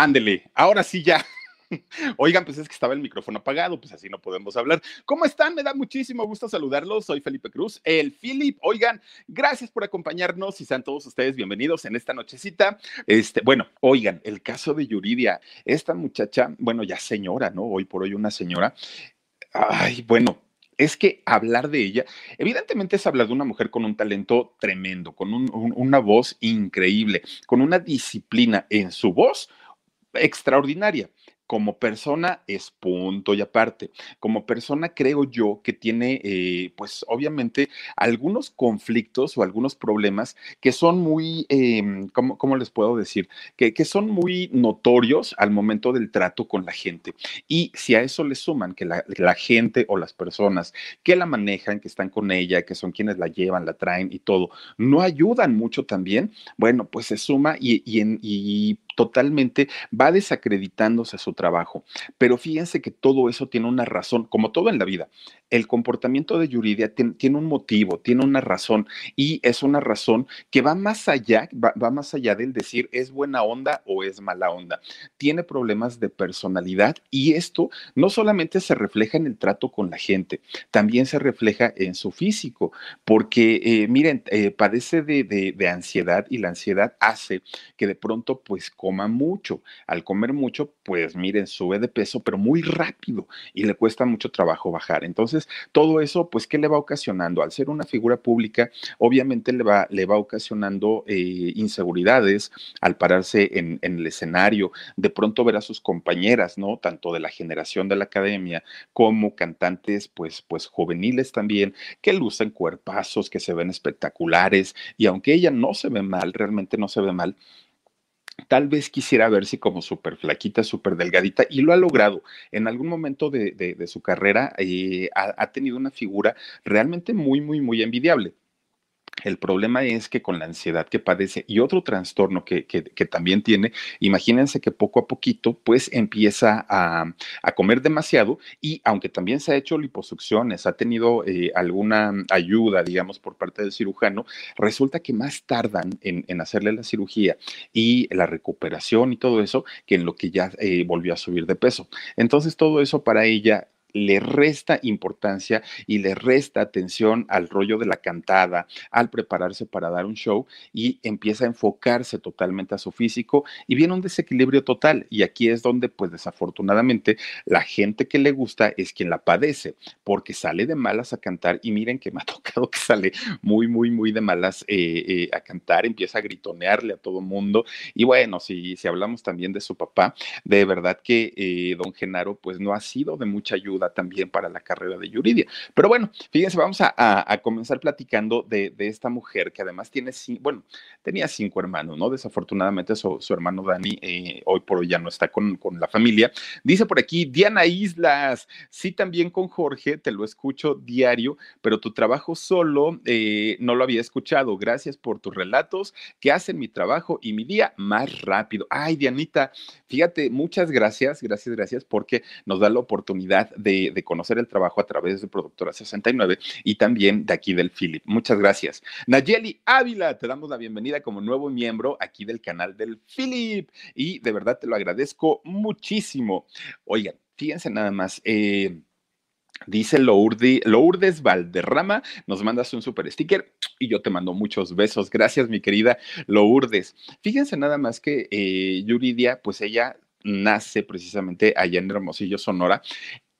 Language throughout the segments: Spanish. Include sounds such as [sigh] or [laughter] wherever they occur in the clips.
Ándele, ahora sí ya. [laughs] Oigan, pues es que estaba el micrófono apagado, pues así no podemos hablar. ¿Cómo están? Me da muchísimo gusto saludarlos. Soy Felipe Cruz, el Philip. Oigan, gracias por acompañarnos y sean todos ustedes bienvenidos en esta nochecita. Este, bueno, oigan, el caso de Yuridia, esta muchacha, bueno, ya señora, ¿no? Hoy por hoy una señora. Ay, bueno, es que hablar de ella, evidentemente es hablar de una mujer con un talento tremendo, con una voz increíble, con una disciplina en su voz extraordinaria. Como persona es punto y aparte. Como persona creo yo que tiene, eh, pues obviamente, algunos conflictos o algunos problemas que son muy, em, ¿cómo, les puedo decir? Que, que, son muy notorios al momento del trato con la gente. Y si a eso le suman que la, gente o las personas que la manejan, que están con ella, que son quienes la llevan, la traen y todo, no ayudan mucho también, bueno, pues se suma y, y, en, y totalmente va desacreditándose su trabajo. Pero fíjense que todo eso tiene una razón, como todo en la vida. El comportamiento de Yuridia tiene, un motivo, tiene una razón y es una razón que va más allá, va, va más allá del decir es buena onda o es mala onda. Tiene problemas de personalidad y esto no solamente se refleja en el trato con la gente, también se refleja en su físico, porque eh, miren, eh, padece de, de ansiedad y la ansiedad hace que de pronto pues coma mucho. Al comer mucho, pues miren, sube de peso, pero muy rápido y le cuesta mucho trabajo bajar. Entonces, todo eso, pues, ¿qué le va ocasionando? Al ser una figura pública, obviamente le va, le va ocasionando eh, inseguridades al pararse en, el escenario, de pronto ver a sus compañeras, ¿no? Tanto de la generación de la academia como cantantes, pues, pues juveniles también, que lucen cuerpazos, que se ven espectaculares y aunque ella no se ve mal, realmente no se ve mal, Tal vez quisiera verse como súper flaquita, súper delgadita, y lo ha logrado. En algún momento de, su carrera eh, ha, tenido una figura realmente muy, muy, muy envidiable. El problema es que con la ansiedad que padece y otro trastorno que, también tiene, imagínense que poco a poquito pues empieza a, comer demasiado y aunque también se ha hecho liposucciones, ha tenido eh, alguna ayuda, digamos, por parte del cirujano, resulta que más tardan en, hacerle la cirugía y la recuperación y todo eso que en lo que ya eh, volvió a subir de peso. Entonces todo eso para ella le resta importancia y le resta atención al rollo de la cantada, al prepararse para dar un show y empieza a enfocarse totalmente a su físico y viene un desequilibrio total. Y aquí es donde, pues desafortunadamente, la gente que le gusta es quien la padece, porque sale de malas a cantar y miren que me ha [laughs] tocado que sale muy, muy, muy de malas eh, eh, a cantar, empieza a gritonearle a todo mundo. Y bueno, si, si hablamos también de su papá, de verdad que eh, don Genaro, pues no ha sido de mucha ayuda también para la carrera de Yuridia. Pero bueno, fíjense, vamos a, comenzar platicando de, esta mujer que además tiene, bueno, tenía cinco hermanos, ¿no? Desafortunadamente su, hermano Dani eh, hoy por hoy ya no está con, con, la familia. Dice por aquí, Diana Islas, sí también con Jorge, te lo escucho diario, pero tu trabajo solo eh, no lo había escuchado. Gracias por tus relatos que hacen mi trabajo y mi día más rápido. Ay, Dianita, fíjate, muchas gracias, gracias, gracias, porque nos da la oportunidad de de, conocer el trabajo a través de Productora 69 y también de aquí del Philip. Muchas gracias. Nayeli Ávila, te damos la bienvenida como nuevo miembro aquí del canal del Philip y de verdad te lo agradezco muchísimo. Oigan, fíjense nada más. Eh, Dice Lourdes Valderrama, nos mandas un super sticker y yo te mando muchos besos. Gracias, mi querida Lourdes. Fíjense nada más que eh, Yuridia, pues ella nace precisamente allá en Hermosillo, Sonora,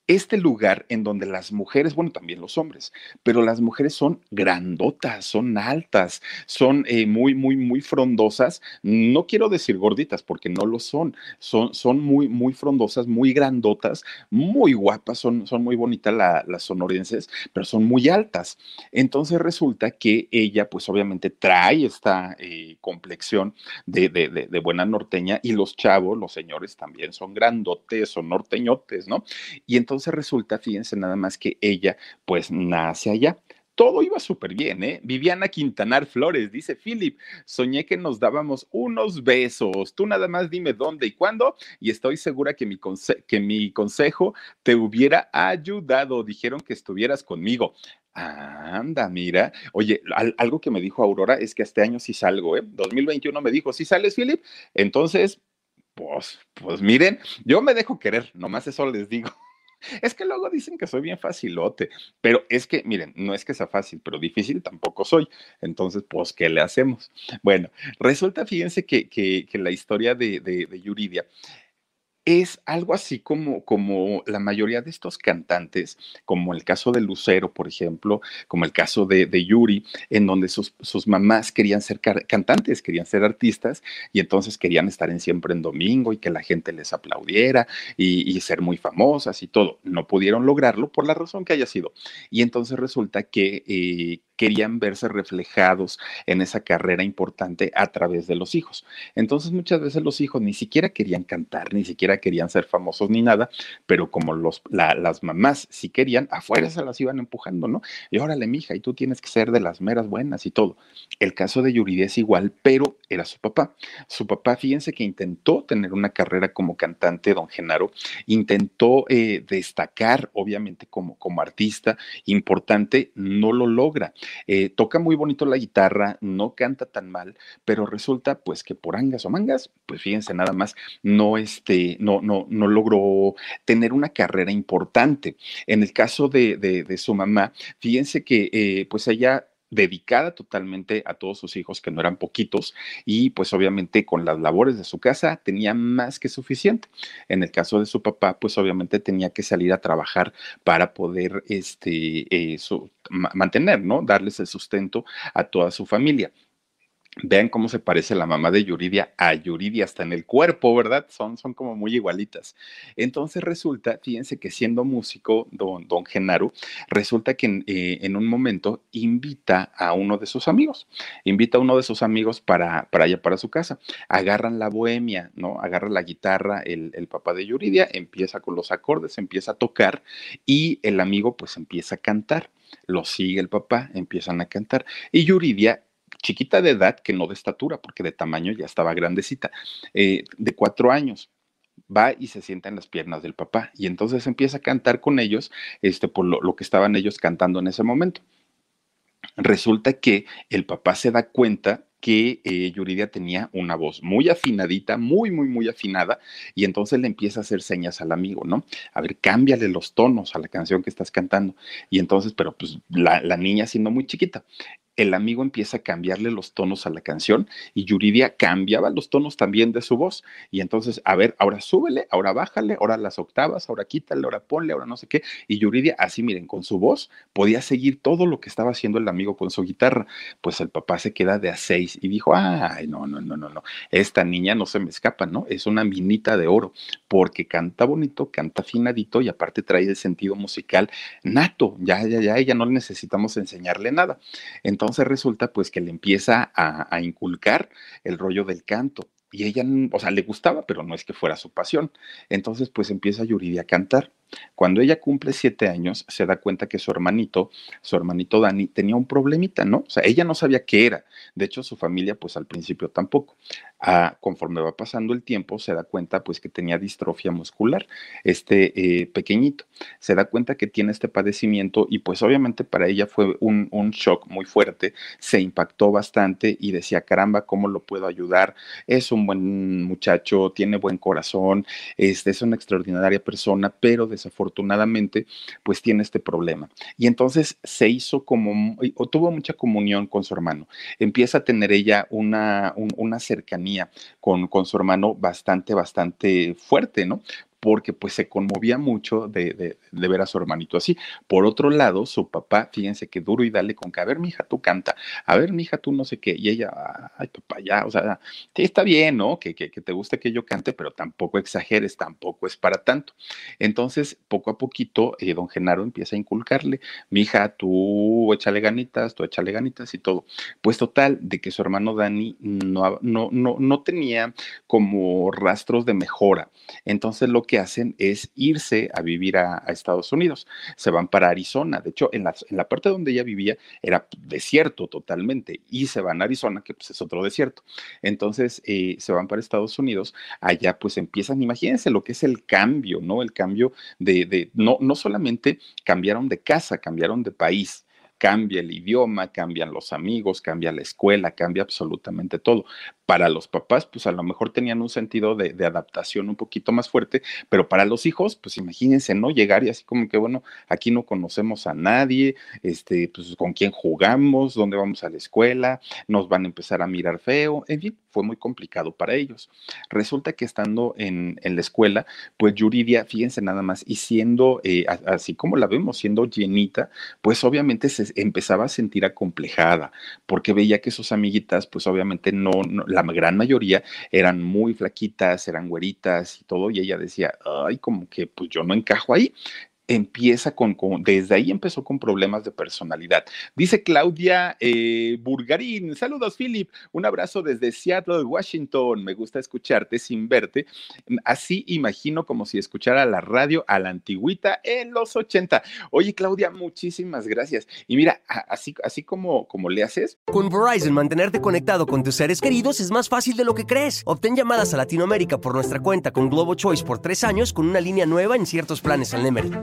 este lugar en donde las mujeres, bueno, también los hombres, pero las mujeres son grandotas, son altas, son eh, muy, muy, muy frondosas. No quiero decir gorditas porque no lo son, son, son muy, muy frondosas, muy grandotas, muy guapas, son, son muy bonitas las sonorenses, pero son muy altas. Entonces resulta que ella, pues obviamente trae esta eh, complexión de, de, de buena norteña y los chavos, los señores también son grandotes, son norteñotes, ¿no? Y entonces entonces resulta, fíjense nada más que ella pues nace allá todo iba súper bien, ¿eh? Viviana Quintanar Flores dice, Philip, soñé que nos dábamos unos besos. Tú nada más dime dónde y cuándo y estoy segura que mi, que mi consejo te hubiera ayudado. Dijeron que estuvieras conmigo. Anda, mira. Oye, algo que me dijo Aurora es que este año sí salgo, ¿eh? 2021 me dijo, ¿sí sales, Philip? Entonces, pues, pues miren, yo me dejo querer, nomás eso les digo. Es que luego dicen que soy bien facilote, pero es que, miren, no es que sea fácil, pero difícil tampoco soy. Entonces, pues, ¿qué le hacemos? Bueno, resulta, fíjense que, que, la historia de, de, de Yuridia es algo así como, como la mayoría de estos cantantes, como el caso de Lucero, por ejemplo, como el caso de, Yuri, en donde sus, mamás querían ser cantantes, querían ser artistas y entonces querían estar en siempre en domingo y que la gente les aplaudiera y, ser muy famosas y todo. No pudieron lograrlo por la razón que haya sido. Y entonces resulta que eh, querían verse reflejados en esa carrera importante a través de los hijos. Entonces muchas veces los hijos ni siquiera querían cantar, ni siquiera querían ser famosos ni nada, pero como las mamás sí querían, afuera se las iban empujando, ¿no? Y órale, mija, y tú tienes que ser de las meras buenas y todo. El caso de Yuridia es igual, pero era su papá. Su papá, fíjense que intentó tener una carrera como cantante, don Genaro, intentó eh, destacar, obviamente, como artista importante, no lo logra. Eh, toca muy bonito la guitarra, no canta tan mal, pero resulta pues que por angas o mangas, pues fíjense nada más, no, este, no, no, no logró tener una carrera importante. En el caso de, de, su mamá, fíjense que eh, pues ella dedicada totalmente a todos sus hijos, que no eran poquitos, y pues obviamente con las labores de su casa tenía más que suficiente. En el caso de su papá, pues obviamente tenía que salir a trabajar para poder este, eh, mantener, ¿no? Darles el sustento a toda su familia. Vean cómo se parece la mamá de Yuridia a Yuridia hasta en el cuerpo, ¿verdad? Son, son como muy igualitas. Entonces resulta, fíjense que siendo músico, don, don Genaro, resulta que eh, en, un momento invita a uno de sus amigos, invita a uno de sus amigos para, para allá, para su casa. Agarran la bohemia, ¿no? Agarra la guitarra el, el papá de Yuridia, empieza con los acordes, empieza a tocar y el amigo pues empieza a cantar lo sigue el papá, empiezan a cantar. Y Yuridia chiquita de edad, que no de estatura, porque de tamaño ya estaba grandecita, eh, de cuatro años va y se sienta en las piernas del papá y entonces empieza a cantar con ellos este, por lo, que estaban ellos cantando en ese momento. Resulta que el papá se da cuenta que eh, Yuridia tenía una voz muy afinadita, muy, muy, muy afinada, y entonces le empieza a hacer señas al amigo, ¿no? A ver, cámbiale los tonos a la canción que estás cantando. Y entonces, pero pues la, la niña siendo muy chiquita, el amigo empieza a cambiarle los tonos a la canción y Yuridia cambiaba los tonos también de su voz. Y entonces, a ver, ahora súbele, ahora bájale, ahora las octavas, ahora quítale, ahora ponle, ahora no sé qué. Y Yuridia, así miren, con su voz podía seguir todo lo que estaba haciendo el amigo con su guitarra. Pues el papá se queda de a seis y dijo, ay, no, no, no, no, no, esta niña no se me escapa, ¿no? Es una minita de oro porque canta bonito, canta afinadito y aparte trae el sentido musical nato. Ya, ya, ya, ella no necesitamos enseñarle nada. Entonces, entonces resulta pues que le empieza a, a inculcar el rollo del canto y ella, o sea, le gustaba, pero no es que fuera su pasión. Entonces, pues empieza Yuridia a cantar. Cuando ella cumple siete años, se da cuenta que su hermanito, su hermanito Dani, tenía un problemita, ¿no? O sea, ella no sabía qué era. De hecho, su familia, pues al principio tampoco. Ah, conforme va pasando el tiempo, se da cuenta, pues, que tenía distrofia muscular, este eh, pequeñito. Se da cuenta que tiene este padecimiento y, pues, obviamente para ella fue un, shock muy fuerte. Se impactó bastante y decía, caramba, ¿cómo lo puedo ayudar? Es un buen muchacho, tiene buen corazón, este, es una extraordinaria persona, pero de desafortunadamente, pues tiene este problema. Y entonces se hizo como, o tuvo mucha comunión con su hermano. Empieza a tener ella una, una cercanía con, con su hermano bastante, bastante fuerte, ¿no? Porque pues se conmovía mucho de, ver a su hermanito así. Por otro lado, su papá, fíjense que duro y dale con que, a ver, mija, tú canta, a ver, mija, tú no sé qué, y ella, ay, papá, ya, o sea, está bien, ¿no? Que, que, te guste que yo cante, pero tampoco exageres, tampoco es para tanto. Entonces, poco a poquito, eh, don Genaro empieza a inculcarle, mija, tú échale ganitas, tú échale ganitas y todo. Pues total, de que su hermano Dani no, no, no, no tenía como rastros de mejora. Entonces, lo que hacen es irse a vivir a, Estados Unidos. Se van para Arizona. De hecho, en la, en la parte donde ella vivía era desierto totalmente y se van a Arizona, que pues es otro desierto. Entonces, eh, se van para Estados Unidos. Allá pues empiezan, imagínense lo que es el cambio, ¿no? El cambio de, de no, no solamente cambiaron de casa, cambiaron de país cambia el idioma, cambian los amigos, cambia la escuela, cambia absolutamente todo para los papás, pues a lo mejor tenían un sentido de, adaptación un poquito más fuerte, pero para los hijos, pues imagínense, ¿no? Llegar y así como que, bueno, aquí no conocemos a nadie, este, pues con quién jugamos, dónde vamos a la escuela, nos van a empezar a mirar feo, en fin, fue muy complicado para ellos. Resulta que estando en, la escuela, pues Yuridia, fíjense nada más, y siendo, eh, así como la vemos, siendo llenita, pues obviamente se empezaba a sentir acomplejada, porque veía que sus amiguitas, pues obviamente no, la gran mayoría eran muy flaquitas, eran güeritas y todo, y ella decía, ay, como que pues yo no encajo ahí empieza con, desde ahí empezó con problemas de personalidad. Dice Claudia eh, Burgarín, saludos Philip, un abrazo desde Seattle, Washington, me gusta escucharte sin verte, así imagino como si escuchara la radio a la antigüita en los 80. Oye Claudia, muchísimas gracias. Y mira, así, así como, como le haces. Con Verizon, mantenerte conectado con tus seres queridos es más fácil de lo que crees. Obtén llamadas a Latinoamérica por nuestra cuenta con Globo Choice por tres años con una línea nueva en ciertos planes al Nemer.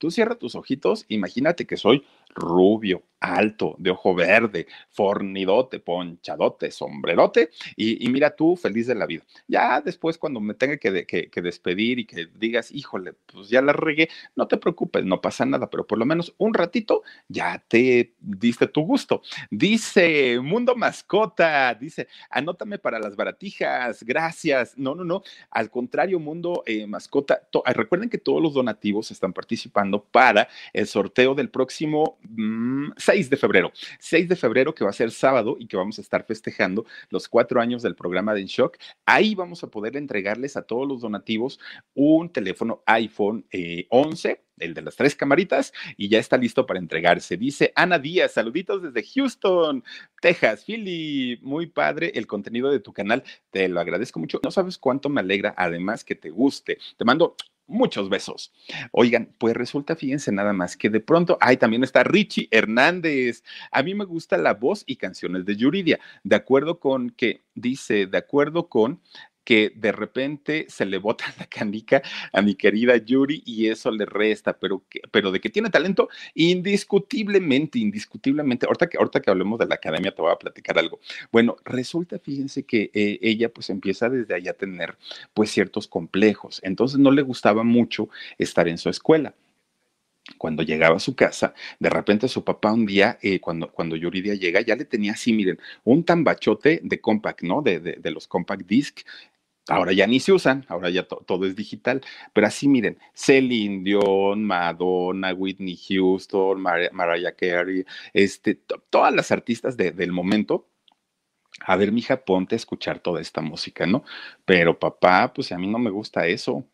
Tú cierra tus ojitos, imagínate que soy rubio, alto, de ojo verde, fornidote, ponchadote, sombrerote, y, mira tú feliz de la vida. Ya después cuando me tenga que, despedir y que digas, híjole, pues ya la regué, no te preocupes, no pasa nada, pero por lo menos un ratito ya te diste tu gusto. Dice Mundo Mascota, dice, anótame para las baratijas, gracias. No, no, no, al contrario, Mundo eh, Mascota, recuerden que todos los donativos están participando para el sorteo del próximo 6 mm, de febrero. 6 de febrero que va a ser sábado y que vamos a estar festejando los cuatro años del programa de En Shock. Ahí vamos a poder entregarles a todos los donativos un teléfono iPhone 11 eh, el de las tres camaritas, y ya está listo para entregarse. Dice Ana Díaz, saluditos desde Houston, Texas. Philly, muy padre el contenido de tu canal, te lo agradezco mucho. No sabes cuánto me alegra, además que te guste. Te mando muchos besos. Oigan, pues resulta, fíjense nada más que de pronto, ay, también está Richie Hernández. A mí me gusta la voz y canciones de Yuridia, de acuerdo con que dice, de acuerdo con que de repente se le bota [laughs] la canica a mi querida Yuri y eso le resta, pero, pero de que tiene talento, indiscutiblemente, indiscutiblemente. Ahorita que, ahorita que hablemos de la academia te voy a platicar algo. Bueno, resulta, fíjense que eh, ella pues empieza desde ahí a tener pues ciertos complejos, entonces no le gustaba mucho estar en su escuela cuando llegaba a su casa, de repente su papá un día, eh, cuando, cuando Yuridia llega, ya le tenía así, miren, un tambachote de compact, ¿no? De, de, los compact disc. Ahora ya ni se usan, ahora ya todo es digital, pero así miren, Celine Dion, Madonna, Whitney Houston, Mariah Carey, este, todas las artistas del momento, a ver, mija, ponte a escuchar toda esta música, ¿no? Pero papá, pues a mí no me gusta eso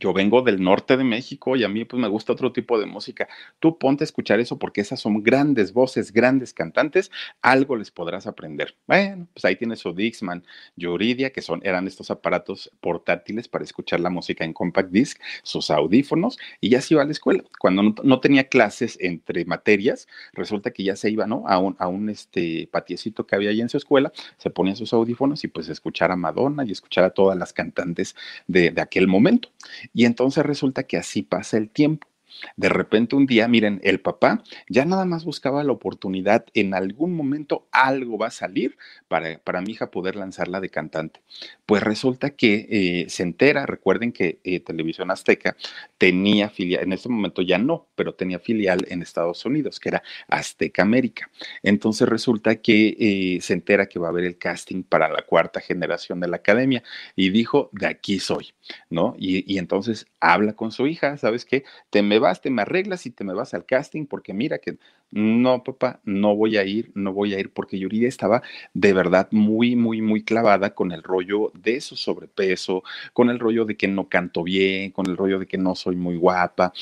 yo vengo del norte de México y a mí pues me gusta otro tipo de música. Tú ponte a escuchar eso porque esas son grandes voces, grandes cantantes, algo les podrás aprender. Bueno, pues ahí tienes su Dixman, Yuridia, que son, eran estos aparatos portátiles para escuchar la música en compact disc, sus audífonos, y ya se iba a la escuela. Cuando no, tenía clases entre materias, resulta que ya se iba, ¿no? A un, a un este, patiecito que había ahí en su escuela, se ponía sus audífonos y pues escuchar a Madonna y escuchar a todas las cantantes de, de aquel momento. Y entonces resulta que así pasa el tiempo. De repente un día, miren, el papá ya nada más buscaba la oportunidad, en algún momento algo va a salir para, para mi hija poder lanzarla de cantante. Pues resulta que eh, se entera, recuerden que eh, Televisión Azteca tenía filial, en este momento ya no, pero tenía filial en Estados Unidos, que era Azteca América. Entonces resulta que eh, se entera que va a haber el casting para la cuarta generación de la academia y dijo, de aquí soy, ¿no? Y, entonces habla con su hija, ¿sabes qué? Te me vas, te me arreglas y te me vas al casting porque mira que no, papá, no voy a ir, no voy a ir porque Yuridia estaba de verdad muy, muy, muy clavada con el rollo de su sobrepeso, con el rollo de que no canto bien, con el rollo de que no soy muy guapa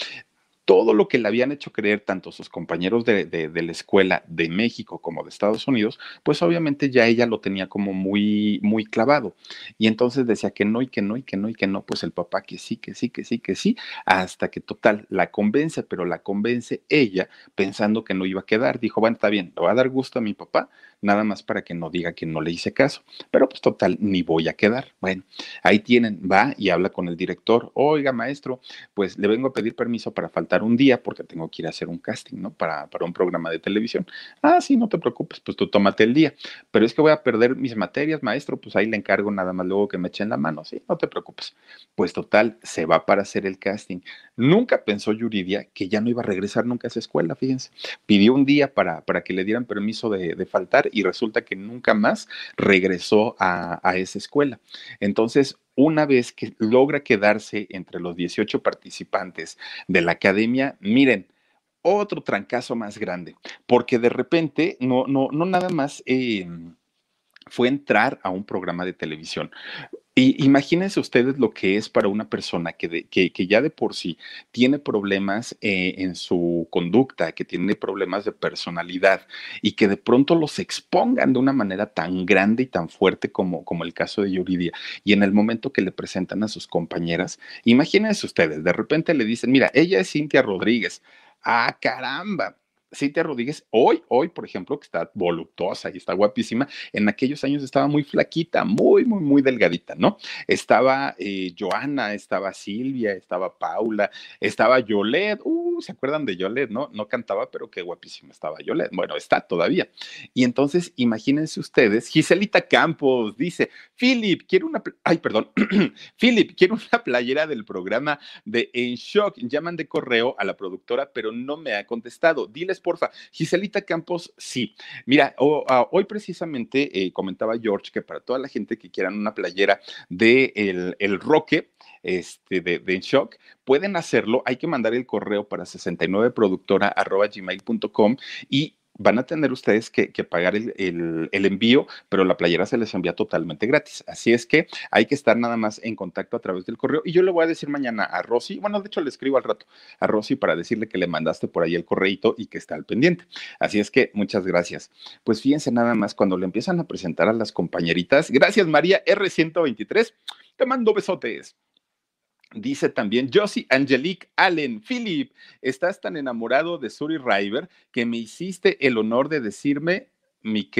todo lo que le habían hecho creer tanto sus compañeros de, la escuela de México como de Estados Unidos, pues obviamente ya ella lo tenía como muy, muy clavado. Y entonces decía que no y que no y que no y que no, pues el papá que sí, que sí, que sí, que sí, hasta que total la convence, pero la convence ella pensando que no iba a quedar. Dijo, bueno, está bien, le va a dar gusto a mi papá, nada más para que no diga que no le hice caso. Pero pues total, ni voy a quedar. Bueno, ahí tienen, va y habla con el director. Oiga, maestro, pues le vengo a pedir permiso para faltar un día porque tengo que ir a hacer un casting, ¿no? Para, para un programa de televisión. Ah, sí, no te preocupes, pues tú tómate el día. Pero es que voy a perder mis materias, maestro, pues ahí le encargo nada más luego que me echen la mano. Sí, no te preocupes. Pues total, se va para hacer el casting. Nunca pensó Yuridia que ya no iba a regresar nunca a esa escuela, fíjense. Pidió un día para, para que le dieran permiso de, faltar y resulta que nunca más regresó a esa escuela. Entonces, una vez que logra quedarse entre los 18 participantes de la academia, miren, otro trancazo más grande, porque de repente no, no, no nada más eh, fue entrar a un programa de televisión. Y imagínense ustedes lo que es para una persona que, que, ya de por sí tiene problemas eh, en su conducta, que tiene problemas de personalidad y que de pronto los expongan de una manera tan grande y tan fuerte como, como el caso de Yuridia. Y en el momento que le presentan a sus compañeras, imagínense ustedes, de repente le dicen, mira, ella es Cintia Rodríguez. Ah, caramba, Cintia Rodríguez, hoy, hoy, por ejemplo, que está voluptuosa y está guapísima, en aquellos años estaba muy flaquita, muy, muy, muy delgadita, ¿no? Estaba eh, Joana, estaba Silvia, estaba Paula, estaba Yolet, uh, ¿se acuerdan de Yolet, no? No cantaba, pero qué guapísima estaba Yolet. Bueno, está todavía. Y entonces, imagínense ustedes, Giselita Campos dice, Philip, quiero una, ay, perdón, [clears throat] Philip, quiero una playera del programa de En Shock. Llaman de correo a la productora, pero no me ha contestado. Diles porfa. Giselita Campos, sí. Mira, ah, hoy precisamente eh, comentaba George que para toda la gente que quieran una playera de el, Roque, este, de, de Shock, pueden hacerlo. Hay que mandar el correo para 69productora.gmail.com y van a tener ustedes que, pagar el, envío, pero la playera se les envía totalmente gratis. Así es que hay que estar nada más en contacto a través del correo. Y yo le voy a decir mañana a Rosy, bueno, de hecho le escribo al rato a Rosy para decirle que le mandaste por ahí el correito y que está al pendiente. Así es que muchas gracias. Pues fíjense nada más cuando le empiezan a presentar a las compañeritas. Gracias María R123. Te mando besotes. Dice también Josie Angelique Allen, Philip, estás tan enamorado de Suri River que me hiciste el honor de decirme, mi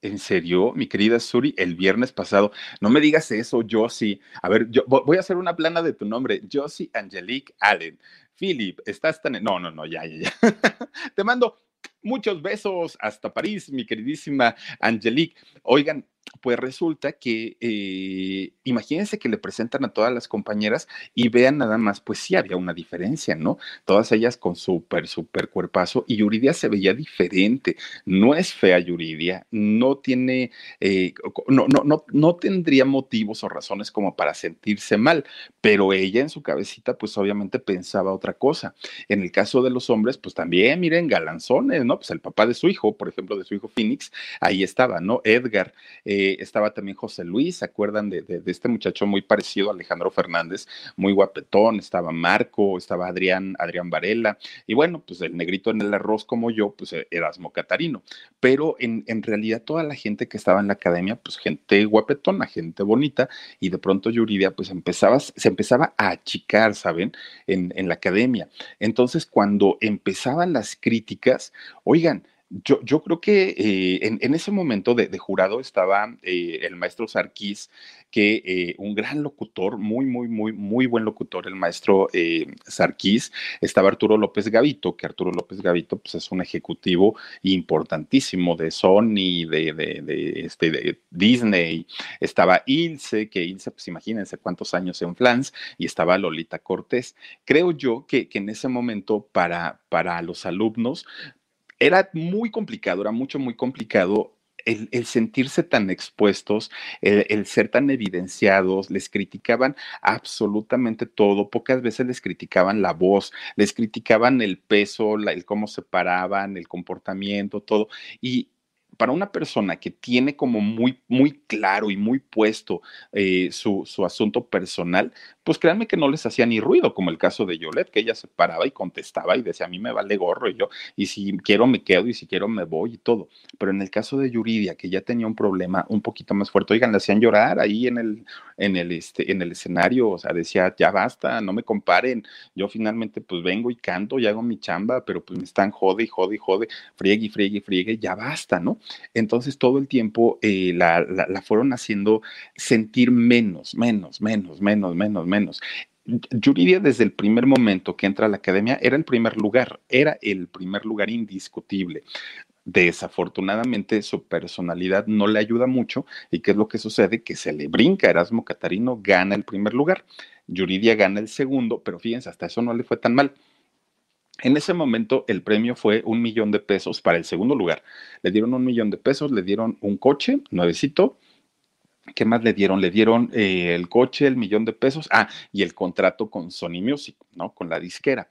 ¿En serio, mi querida Suri, el viernes pasado? No me digas eso, Josie. A ver, yo voy a hacer una plana de tu nombre, Josie Angelique Allen. Philip, estás tan... No, no, no, ya, ya, ya. [laughs] Te mando muchos besos hasta París, mi queridísima Angelique. Oigan, pues resulta que, eh, imagínense que le presentan a todas las compañeras y vean nada más, pues sí había una diferencia, ¿no? Todas ellas con súper, súper cuerpazo y Yuridia se veía diferente. No es fea Yuridia, no tiene, eh, no, no, no, no tendría motivos o razones como para sentirse mal, pero ella en su cabecita, pues obviamente pensaba otra cosa. En el caso de los hombres, pues también, miren, galanzones, ¿no? Pues el papá de su hijo, por ejemplo, de su hijo Phoenix, ahí estaba, ¿no? Edgar. Estaba también José Luis, ¿se acuerdan de, este muchacho muy parecido a Alejandro Fernández? Muy guapetón, estaba Marco, estaba Adrián, Adrián Varela, y bueno, pues el negrito en el arroz como yo, pues e, Erasmo Catarino. Pero en, en realidad toda la gente que estaba en la academia, pues gente guapetona, gente bonita, y de pronto Yuridia pues empezaba, se empezaba a achicar, ¿saben? En, en la academia. Entonces, cuando empezaban las críticas, oigan, Yo, yo creo que eh, en, en, ese momento de, jurado estaba eh, el maestro Sarkis, que eh, un gran locutor, muy, muy, muy, muy buen locutor, el maestro Sarkis. Estaba Arturo López Gavito, que Arturo López Gavito pues, es un ejecutivo importantísimo de Sony, de, de, de, este, Disney. Estaba Ilse, que Ilse, pues imagínense cuántos años en Flans, y estaba Lolita Cortés. Creo yo que, que en ese momento para, para los alumnos, era muy complicado, era mucho, muy complicado el, sentirse tan expuestos, el, el, ser tan evidenciados, les criticaban absolutamente todo, pocas veces les criticaban la voz, les criticaban el peso, la, el cómo se paraban, el comportamiento, todo. Y, para una persona que tiene como muy, muy claro y muy puesto eh, su, su, asunto personal, pues créanme que no les hacía ni ruido, como el caso de Yolette, que ella se paraba y contestaba y decía, a mí me vale gorro y yo, y si quiero me quedo y si quiero me voy y todo. Pero en el caso de Yuridia, que ya tenía un problema un poquito más fuerte, oigan, le hacían llorar ahí en el, en el, este, en el escenario, o sea, decía, ya basta, no me comparen, yo finalmente pues vengo y canto y hago mi chamba, pero pues me están jode y jode y jode, friegue y friegue y friegue, ya basta, ¿no? Entonces todo el tiempo eh, la, la, la fueron haciendo sentir menos, menos, menos, menos, menos, menos. Yuridia desde el primer momento que entra a la academia era el primer lugar, era el primer lugar indiscutible. Desafortunadamente su personalidad no le ayuda mucho y qué es lo que sucede que se le brinca Erasmo Catarino gana el primer lugar, Yuridia gana el segundo, pero fíjense hasta eso no le fue tan mal. En ese momento el premio fue un millón de pesos para el segundo lugar. Le dieron un millón de pesos, le dieron un coche nuevecito, ¿Qué más le dieron? Le dieron eh, el coche, el millón de pesos, ah, y el contrato con Sony Music, ¿no? Con la disquera.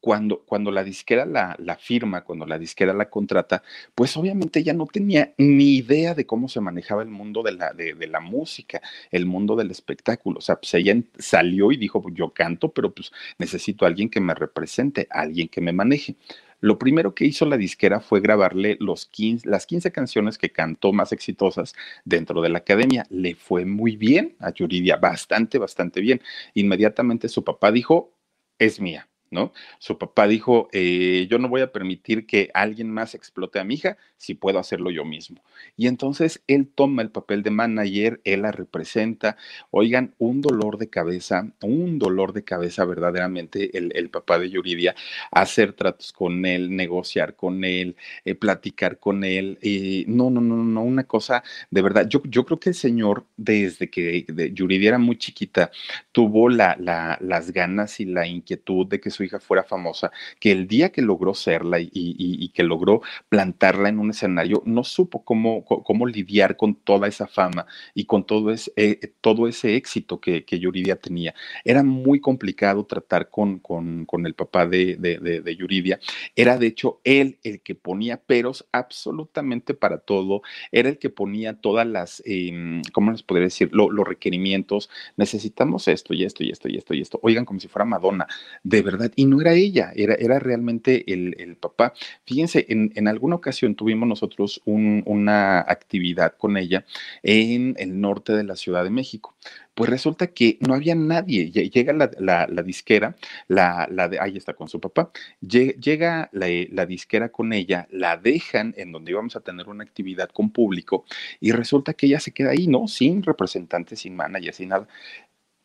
Cuando, cuando la disquera la, la, firma, cuando la disquera la contrata, pues obviamente ella no tenía ni idea de cómo se manejaba el mundo de la, de, la música, el mundo del espectáculo. O sea, pues ella salió y dijo, yo canto, pero pues necesito a alguien que me represente, alguien que me maneje. Lo primero que hizo la disquera fue grabarle los 15, las 15 canciones que cantó más exitosas dentro de la academia. Le fue muy bien a Yuridia, bastante, bastante bien. Inmediatamente su papá dijo, es mía. ¿No? Su papá dijo, eh, yo no voy a permitir que alguien más explote a mi hija si puedo hacerlo yo mismo. Y entonces él toma el papel de manager, él la representa. Oigan, un dolor de cabeza, un dolor de cabeza verdaderamente el, el papá de Yuridia, hacer tratos con él, negociar con él, eh, platicar con él. Eh, no, no, no, no, una cosa de verdad. Yo, yo creo que el señor, desde que de Yuridia era muy chiquita, tuvo la, la, las ganas y la inquietud de que su hija fuera famosa, que el día que logró serla y, que logró plantarla en un escenario, no supo cómo, cómo lidiar con toda esa fama y con todo ese, eh, todo ese éxito que, que, Yuridia tenía. Era muy complicado tratar con, con, con el papá de, de, Yuridia. Era de hecho él el que ponía peros absolutamente para todo. Era el que ponía todas las, eh, ¿cómo les podría decir? Lo, los requerimientos. Necesitamos esto y esto y esto y esto y esto. Oigan, como si fuera Madonna. De verdad, y no era ella, era, era realmente el, el papá. Fíjense, en, en, alguna ocasión tuvimos nosotros un, una actividad con ella en el norte de la Ciudad de México. Pues resulta que no había nadie. Llega la, la, disquera, la, la, ahí está con su papá, llega la, la, disquera con ella, la dejan en donde íbamos a tener una actividad con público y resulta que ella se queda ahí, ¿no? Sin representante, sin manager, sin nada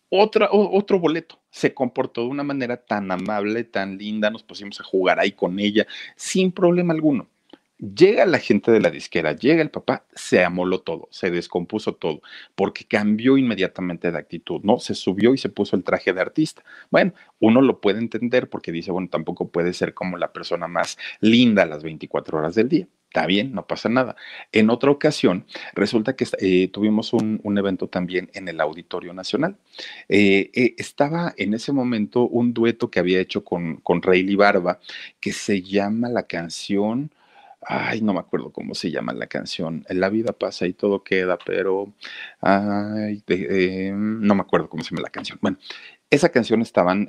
otra, otro boleto. Se comportó de una manera tan amable, tan linda, nos pusimos a jugar ahí con ella, sin problema alguno. Llega la gente de la disquera, llega el papá, se amoló todo, se descompuso todo, porque cambió inmediatamente de actitud, ¿no? Se subió y se puso el traje de artista. Bueno, uno lo puede entender porque dice, bueno, tampoco puede ser como la persona más linda las 24 horas del día. Está bien, no pasa nada. En otra ocasión, resulta que eh, tuvimos un, evento también en el Auditorio Nacional. Eh, eh, estaba en ese momento un dueto que había hecho con, con Rayleigh Barba, que se llama la canción ay, no me acuerdo cómo se llama la canción, La vida pasa y todo queda, pero, ay, no me acuerdo cómo se llama la canción. Bueno, esa canción estaban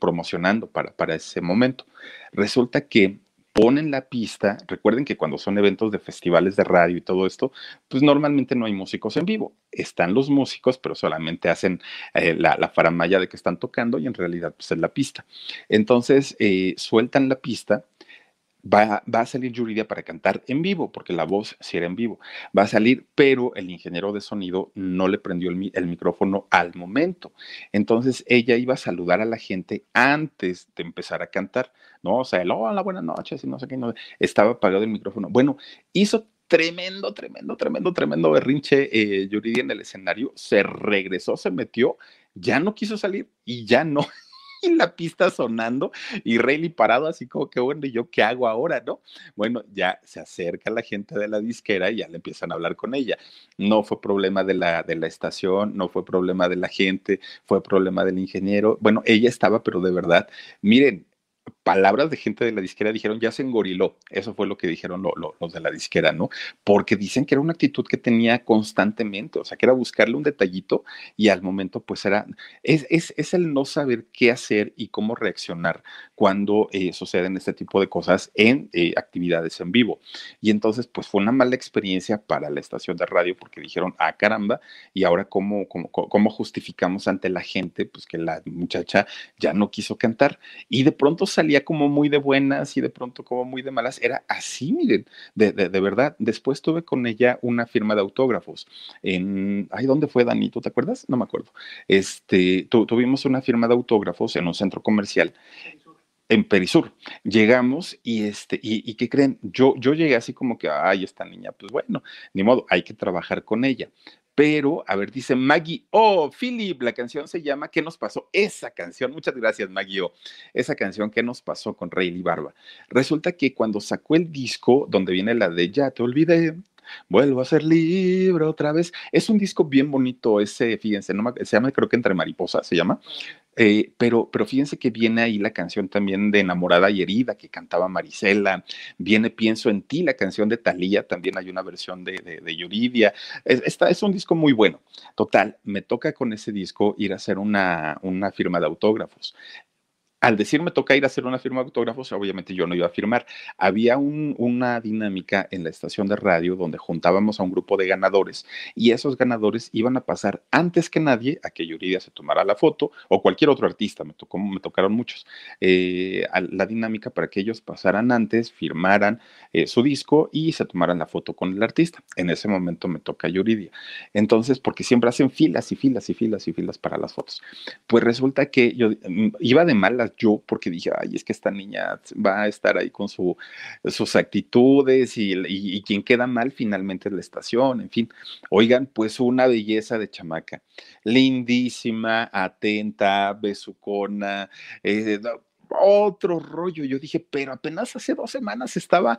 promocionando para, para ese momento. Resulta que ponen la pista, recuerden que cuando son eventos de festivales de radio y todo esto, pues normalmente no hay músicos en vivo, están los músicos, pero solamente hacen eh, la, la, faramaya de que están tocando y en realidad pues es la pista. Entonces eh, sueltan la pista Va, va, a salir Yuridia para cantar en vivo, porque la voz sí era en vivo. Va a salir, pero el ingeniero de sonido no le prendió el, micrófono al momento. Entonces ella iba a saludar a la gente antes de empezar a cantar, ¿no? O sea, el hola, buenas noches, y no sé qué, no, estaba apagado el micrófono. Bueno, hizo tremendo, tremendo, tremendo, tremendo berrinche eh, Yuridia en el escenario, se regresó, se metió, ya no quiso salir y ya no y la pista sonando y Rayleigh parado así como que bueno, ¿y yo qué hago ahora, no? Bueno, ya se acerca la gente de la disquera y ya le empiezan a hablar con ella. No fue problema de la, de la estación, no fue problema de la gente, fue problema del ingeniero. Bueno, ella estaba, pero de verdad, miren, palabras de gente de la disquera dijeron, ya se engoriló. Eso fue lo que dijeron los de la disquera, ¿no? Porque dicen que era una actitud que tenía constantemente, o sea, que era buscarle un detallito y al momento, pues era, es, es, el no saber qué hacer y cómo reaccionar cuando eh, suceden este tipo de cosas en eh, actividades en vivo. Y entonces, pues fue una mala experiencia para la estación de radio porque dijeron, ah, caramba, y ahora cómo, cómo, cómo justificamos ante la gente, pues que la muchacha ya no quiso cantar. Y de pronto como muy de buenas y de pronto como muy de malas. Era así, miren, de, de, verdad. Después tuve con ella una firma de autógrafos. En, ay, ¿dónde fue, Dani? ¿Tú te acuerdas? No me acuerdo. Este, tuvimos una firma de autógrafos en un centro comercial en Perisur. Llegamos y este, y, y, ¿qué creen? Yo, yo llegué así como que, ay, esta niña, pues bueno, ni modo, hay que trabajar con ella. Pero, a ver, dice Maggie, oh, Philip, la canción se llama ¿Qué nos pasó? Esa canción, muchas gracias, Maggie, oh, esa canción ¿Qué nos pasó con Rayleigh Barba? Resulta que cuando sacó el disco, donde viene la de Ya te olvidé, Vuelvo a ser libre otra vez. Es un disco bien bonito ese, fíjense, no se llama creo que Entre Mariposas, se llama. Eh, pero, pero fíjense que viene ahí la canción también de Enamorada y Herida que cantaba Marisela, viene Pienso en ti, la canción de Talía, también hay una versión de, de, Yuridia. Es, esta, es un disco muy bueno. Total, me toca con ese disco ir a hacer una, una firma de autógrafos al decirme toca ir a hacer una firma de autógrafos, obviamente yo no iba a firmar. Había una dinámica en la estación de radio donde juntábamos a un grupo de ganadores y esos ganadores iban a pasar antes que nadie a que Yuridia se tomara la foto o cualquier otro artista, me, tocó, me tocaron muchos, eh, la dinámica para que ellos pasaran antes, firmaran eh, su disco y se tomaran la foto con el artista. En ese momento me toca Yuridia. Entonces, porque siempre hacen filas y filas y filas y filas para las fotos. Pues resulta que yo mm, iba de malas yo porque dije, ay, es que esta niña va a estar ahí con su, sus actitudes y, quien queda mal finalmente es la estación, en fin. Oigan, pues una belleza de chamaca, lindísima, atenta, besucona, eh, otro rollo. Yo dije, pero apenas hace dos semanas estaba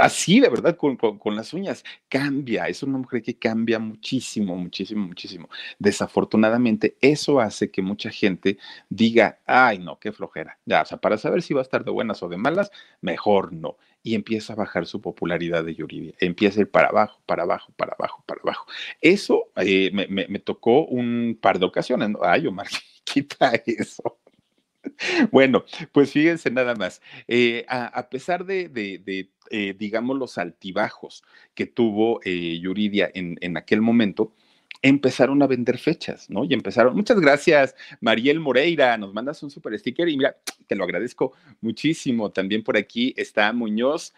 así de verdad con, con, las uñas. Cambia, es una mujer que cambia muchísimo, muchísimo, muchísimo. Desafortunadamente, eso hace que mucha gente diga, ay, no, qué flojera. Ya, o sea, para saber si va a estar de buenas o de malas, mejor no. Y empieza a bajar su popularidad de Yuridia. Empieza a ir para abajo, para abajo, para abajo, para abajo. Eso eh, me, me, tocó un par de ocasiones. Ay, Omar, [laughs] quita eso. Bueno, pues fíjense nada más. Eh, a, pesar de, eh, digamos, los altibajos que tuvo eh, Yuridia en, en, aquel momento, empezaron a vender fechas, ¿no? Y empezaron. Muchas gracias, Mariel Moreira. Nos mandas un super sticker y mira, te lo agradezco muchísimo. También por aquí está Muñoz.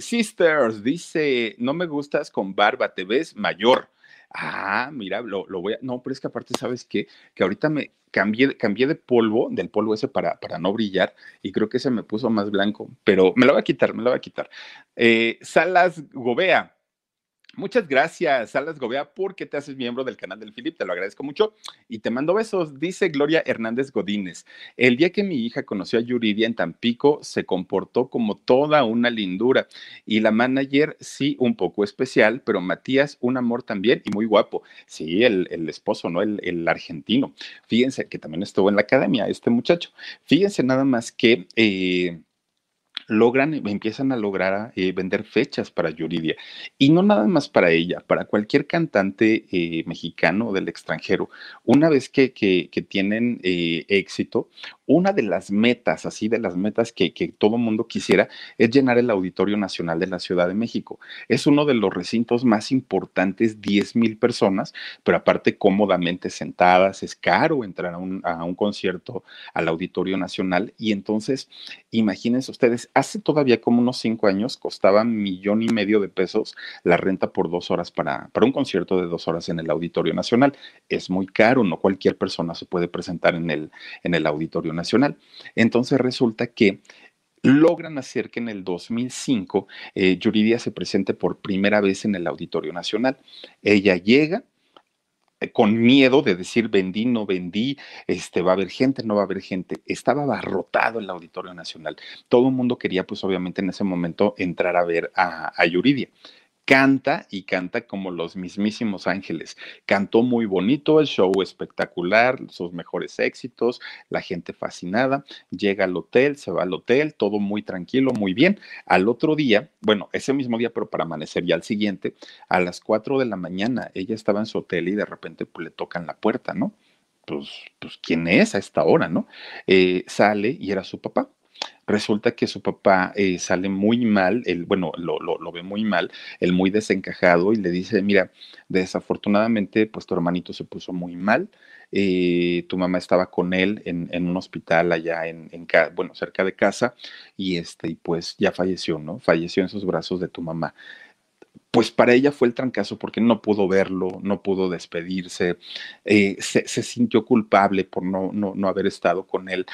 Sisters dice: No me gustas con barba, te ves mayor. Ah, mira, lo, voy a. No, pero es que aparte, ¿sabes qué? Que ahorita me cambié, cambié de polvo, del polvo ese para, para no brillar, y creo que se me puso más blanco, pero me lo voy a quitar, me lo voy a quitar. Eh, Salas Gobea, Muchas gracias, Salas Gobea, porque te haces miembro del canal del Philip, te lo agradezco mucho y te mando besos. Dice Gloria Hernández Godínez, el día que mi hija conoció a Yuridia en Tampico, se comportó como toda una lindura y la manager sí, un poco especial, pero Matías, un amor también y muy guapo. Sí, el, esposo, ¿no? El, el, argentino. Fíjense que también estuvo en la academia, este muchacho. Fíjense nada más que... Eh, logran, empiezan a lograr eh, vender fechas para Yuridia. Y no nada más para ella, para cualquier cantante eh, mexicano del extranjero. Una vez que, que, tienen eh, éxito, una de las metas, así de las metas que, que todo mundo quisiera, es llenar el Auditorio Nacional de la Ciudad de México. Es uno de los recintos más importantes, 10 mil personas, pero aparte cómodamente sentadas, es caro entrar a un, a un concierto al Auditorio Nacional. Y entonces, imagínense ustedes, hace todavía como unos cinco años costaba millón y medio de pesos la renta por dos horas para, para un concierto de dos horas en el Auditorio Nacional. Es muy caro, no cualquier persona se puede presentar en el, en el Auditorio Nacional. Entonces resulta que logran hacer que en el 2005 eh, Yuridia se presente por primera vez en el Auditorio Nacional. Ella llega, con miedo de decir vendí, no vendí, este, va a haber gente, no va a haber gente. Estaba abarrotado el Auditorio Nacional. Todo el mundo quería, pues obviamente en ese momento, entrar a ver a, a Yuridia canta y canta como los mismísimos ángeles. Cantó muy bonito, el show espectacular, sus mejores éxitos, la gente fascinada, llega al hotel, se va al hotel, todo muy tranquilo, muy bien. Al otro día, bueno, ese mismo día, pero para amanecer ya al siguiente, a las 4 de la mañana, ella estaba en su hotel y de repente pues, le tocan la puerta, ¿no? Pues, pues, ¿quién es a esta hora, no? Eh, sale y era su papá resulta que su papá eh, sale muy mal, él, bueno, lo, lo, ve muy mal, él muy desencajado y le dice, mira, desafortunadamente, pues tu hermanito se puso muy mal, eh, tu mamá estaba con él en, en un hospital allá en, en, bueno, cerca de casa y este, y pues ya falleció, ¿no? Falleció en sus brazos de tu mamá pues para ella fue el trancazo porque no pudo verlo, no pudo despedirse, eh, se, se, sintió culpable por no, no, no, haber estado con él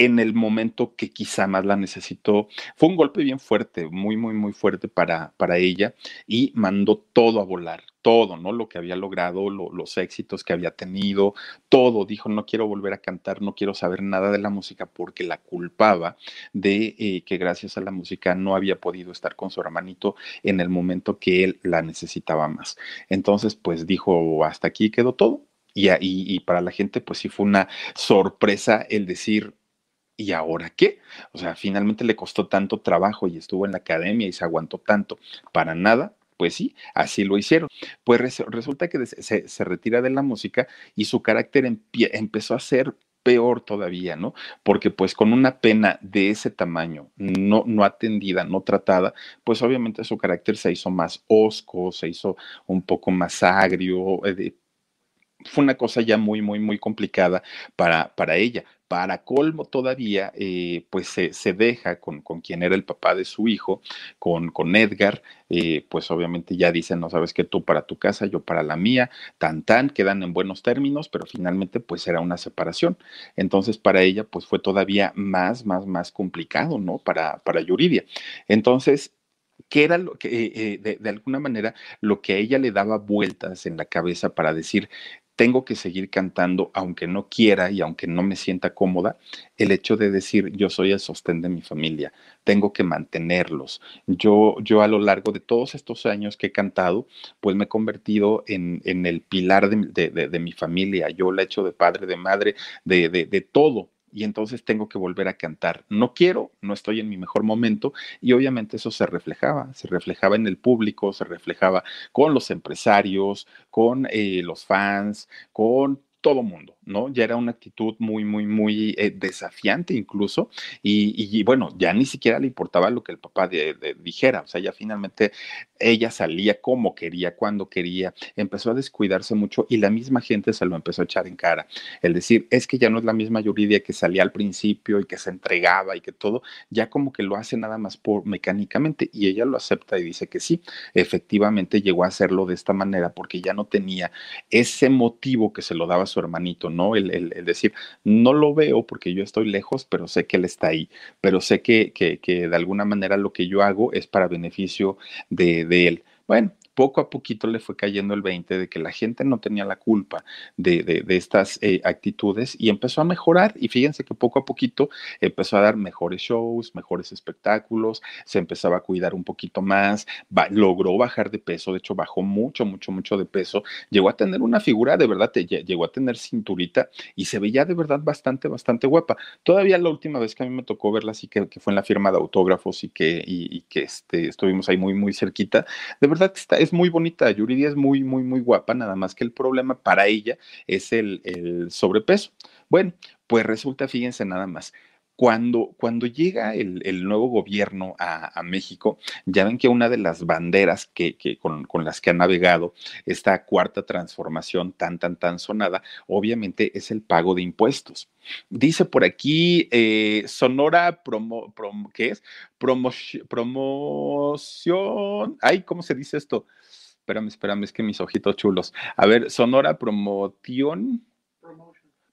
en el momento que quizá más la necesitó. Fue un golpe bien fuerte, muy, muy, muy fuerte para, para ella y mandó todo a volar, todo, ¿no? Lo que había logrado, los éxitos que había tenido, todo. Dijo, no quiero volver a cantar, no quiero saber nada de la música porque la culpaba de eh, que gracias a la música no había podido estar con su hermanito en el momento que él la necesitaba más. Entonces, pues dijo, hasta aquí quedó todo. Y, y, y para la gente, pues sí fue una sorpresa el decir, ¿y ahora qué? O sea, finalmente le costó tanto trabajo y estuvo en la academia y se aguantó tanto para nada. Pues sí, así lo hicieron. Pues resulta que se, retira de la música y su carácter empezó a ser peor todavía, ¿no? Porque pues con una pena de ese tamaño, no, no atendida, no tratada, pues obviamente su carácter se hizo más osco, se hizo un poco más agrio, eh, fue una cosa ya muy, muy, muy complicada para, para ella. Para colmo todavía, eh, pues se, deja con, con, quien era el papá de su hijo, con, con Edgar, eh, pues obviamente ya dicen, no sabes que tú para tu casa, yo para la mía, tan tan, quedan en buenos términos, pero finalmente pues era una separación. Entonces para ella pues fue todavía más, más, más complicado, ¿no? Para, para Yuridia. Entonces ¿Qué era lo que, eh, de, de, alguna manera, lo que a ella le daba vueltas en la cabeza para decir, tengo que seguir cantando aunque no quiera y aunque no me sienta cómoda, el hecho de decir yo soy el sostén de mi familia, tengo que mantenerlos. Yo, yo a lo largo de todos estos años que he cantado, pues me he convertido en, en el pilar de, de, mi familia, yo la he hecho de padre, de madre, de, de todo y entonces tengo que volver a cantar. No quiero, no estoy en mi mejor momento y obviamente eso se reflejaba, se reflejaba en el público, se reflejaba con los empresarios, con eh, los fans, con todo mundo, ¿no? Ya era una actitud muy, muy, muy eh, desafiante incluso, y, bueno, ya ni siquiera le importaba lo que el papá dijera, o sea, ya finalmente ella salía como quería, cuando quería, empezó a descuidarse mucho y la misma gente se lo empezó a echar en cara, el decir, es que ya no es la misma Yuridia que salía al principio y que se entregaba y que todo, ya como que lo hace nada más por mecánicamente, y ella lo acepta y dice que sí, efectivamente llegó a hacerlo de esta manera porque ya no tenía ese motivo que se lo daba su hermanito, ¿no? El, el, decir, no lo veo porque yo estoy lejos, pero sé que él está ahí, pero sé que, que, que de alguna manera lo que yo hago es para beneficio de, de él. Bueno, poco a poquito le fue cayendo el 20 de que la gente no tenía la culpa de, de, estas eh, actitudes y empezó a mejorar. Y fíjense que poco a poquito empezó a dar mejores shows, mejores espectáculos, se empezaba a cuidar un poquito más, logró bajar de peso, de hecho bajó mucho, mucho, mucho de peso, llegó a tener una figura de verdad, llegó a tener cinturita y se veía de verdad bastante, bastante guapa. Todavía la última vez que a mí me tocó verla así que, que fue en la firma de autógrafos y que, y, que este, estuvimos ahí muy, muy cerquita, de verdad está, es muy bonita, Yuridia es muy, muy, muy guapa, nada más que el problema para ella es el, el sobrepeso. Bueno, pues resulta, fíjense nada más, cuando, cuando llega el, el nuevo gobierno a, México, ya ven que una de las banderas que, con, con, las que ha navegado esta cuarta transformación tan, tan, tan sonada, obviamente es el pago de impuestos. Dice por aquí eh, Sonora promo, ¿qué es? Promo, promoción. Ay, ¿cómo se dice esto? Espérame, espérame, es que mis ojitos chulos. A ver, Sonora Promoción.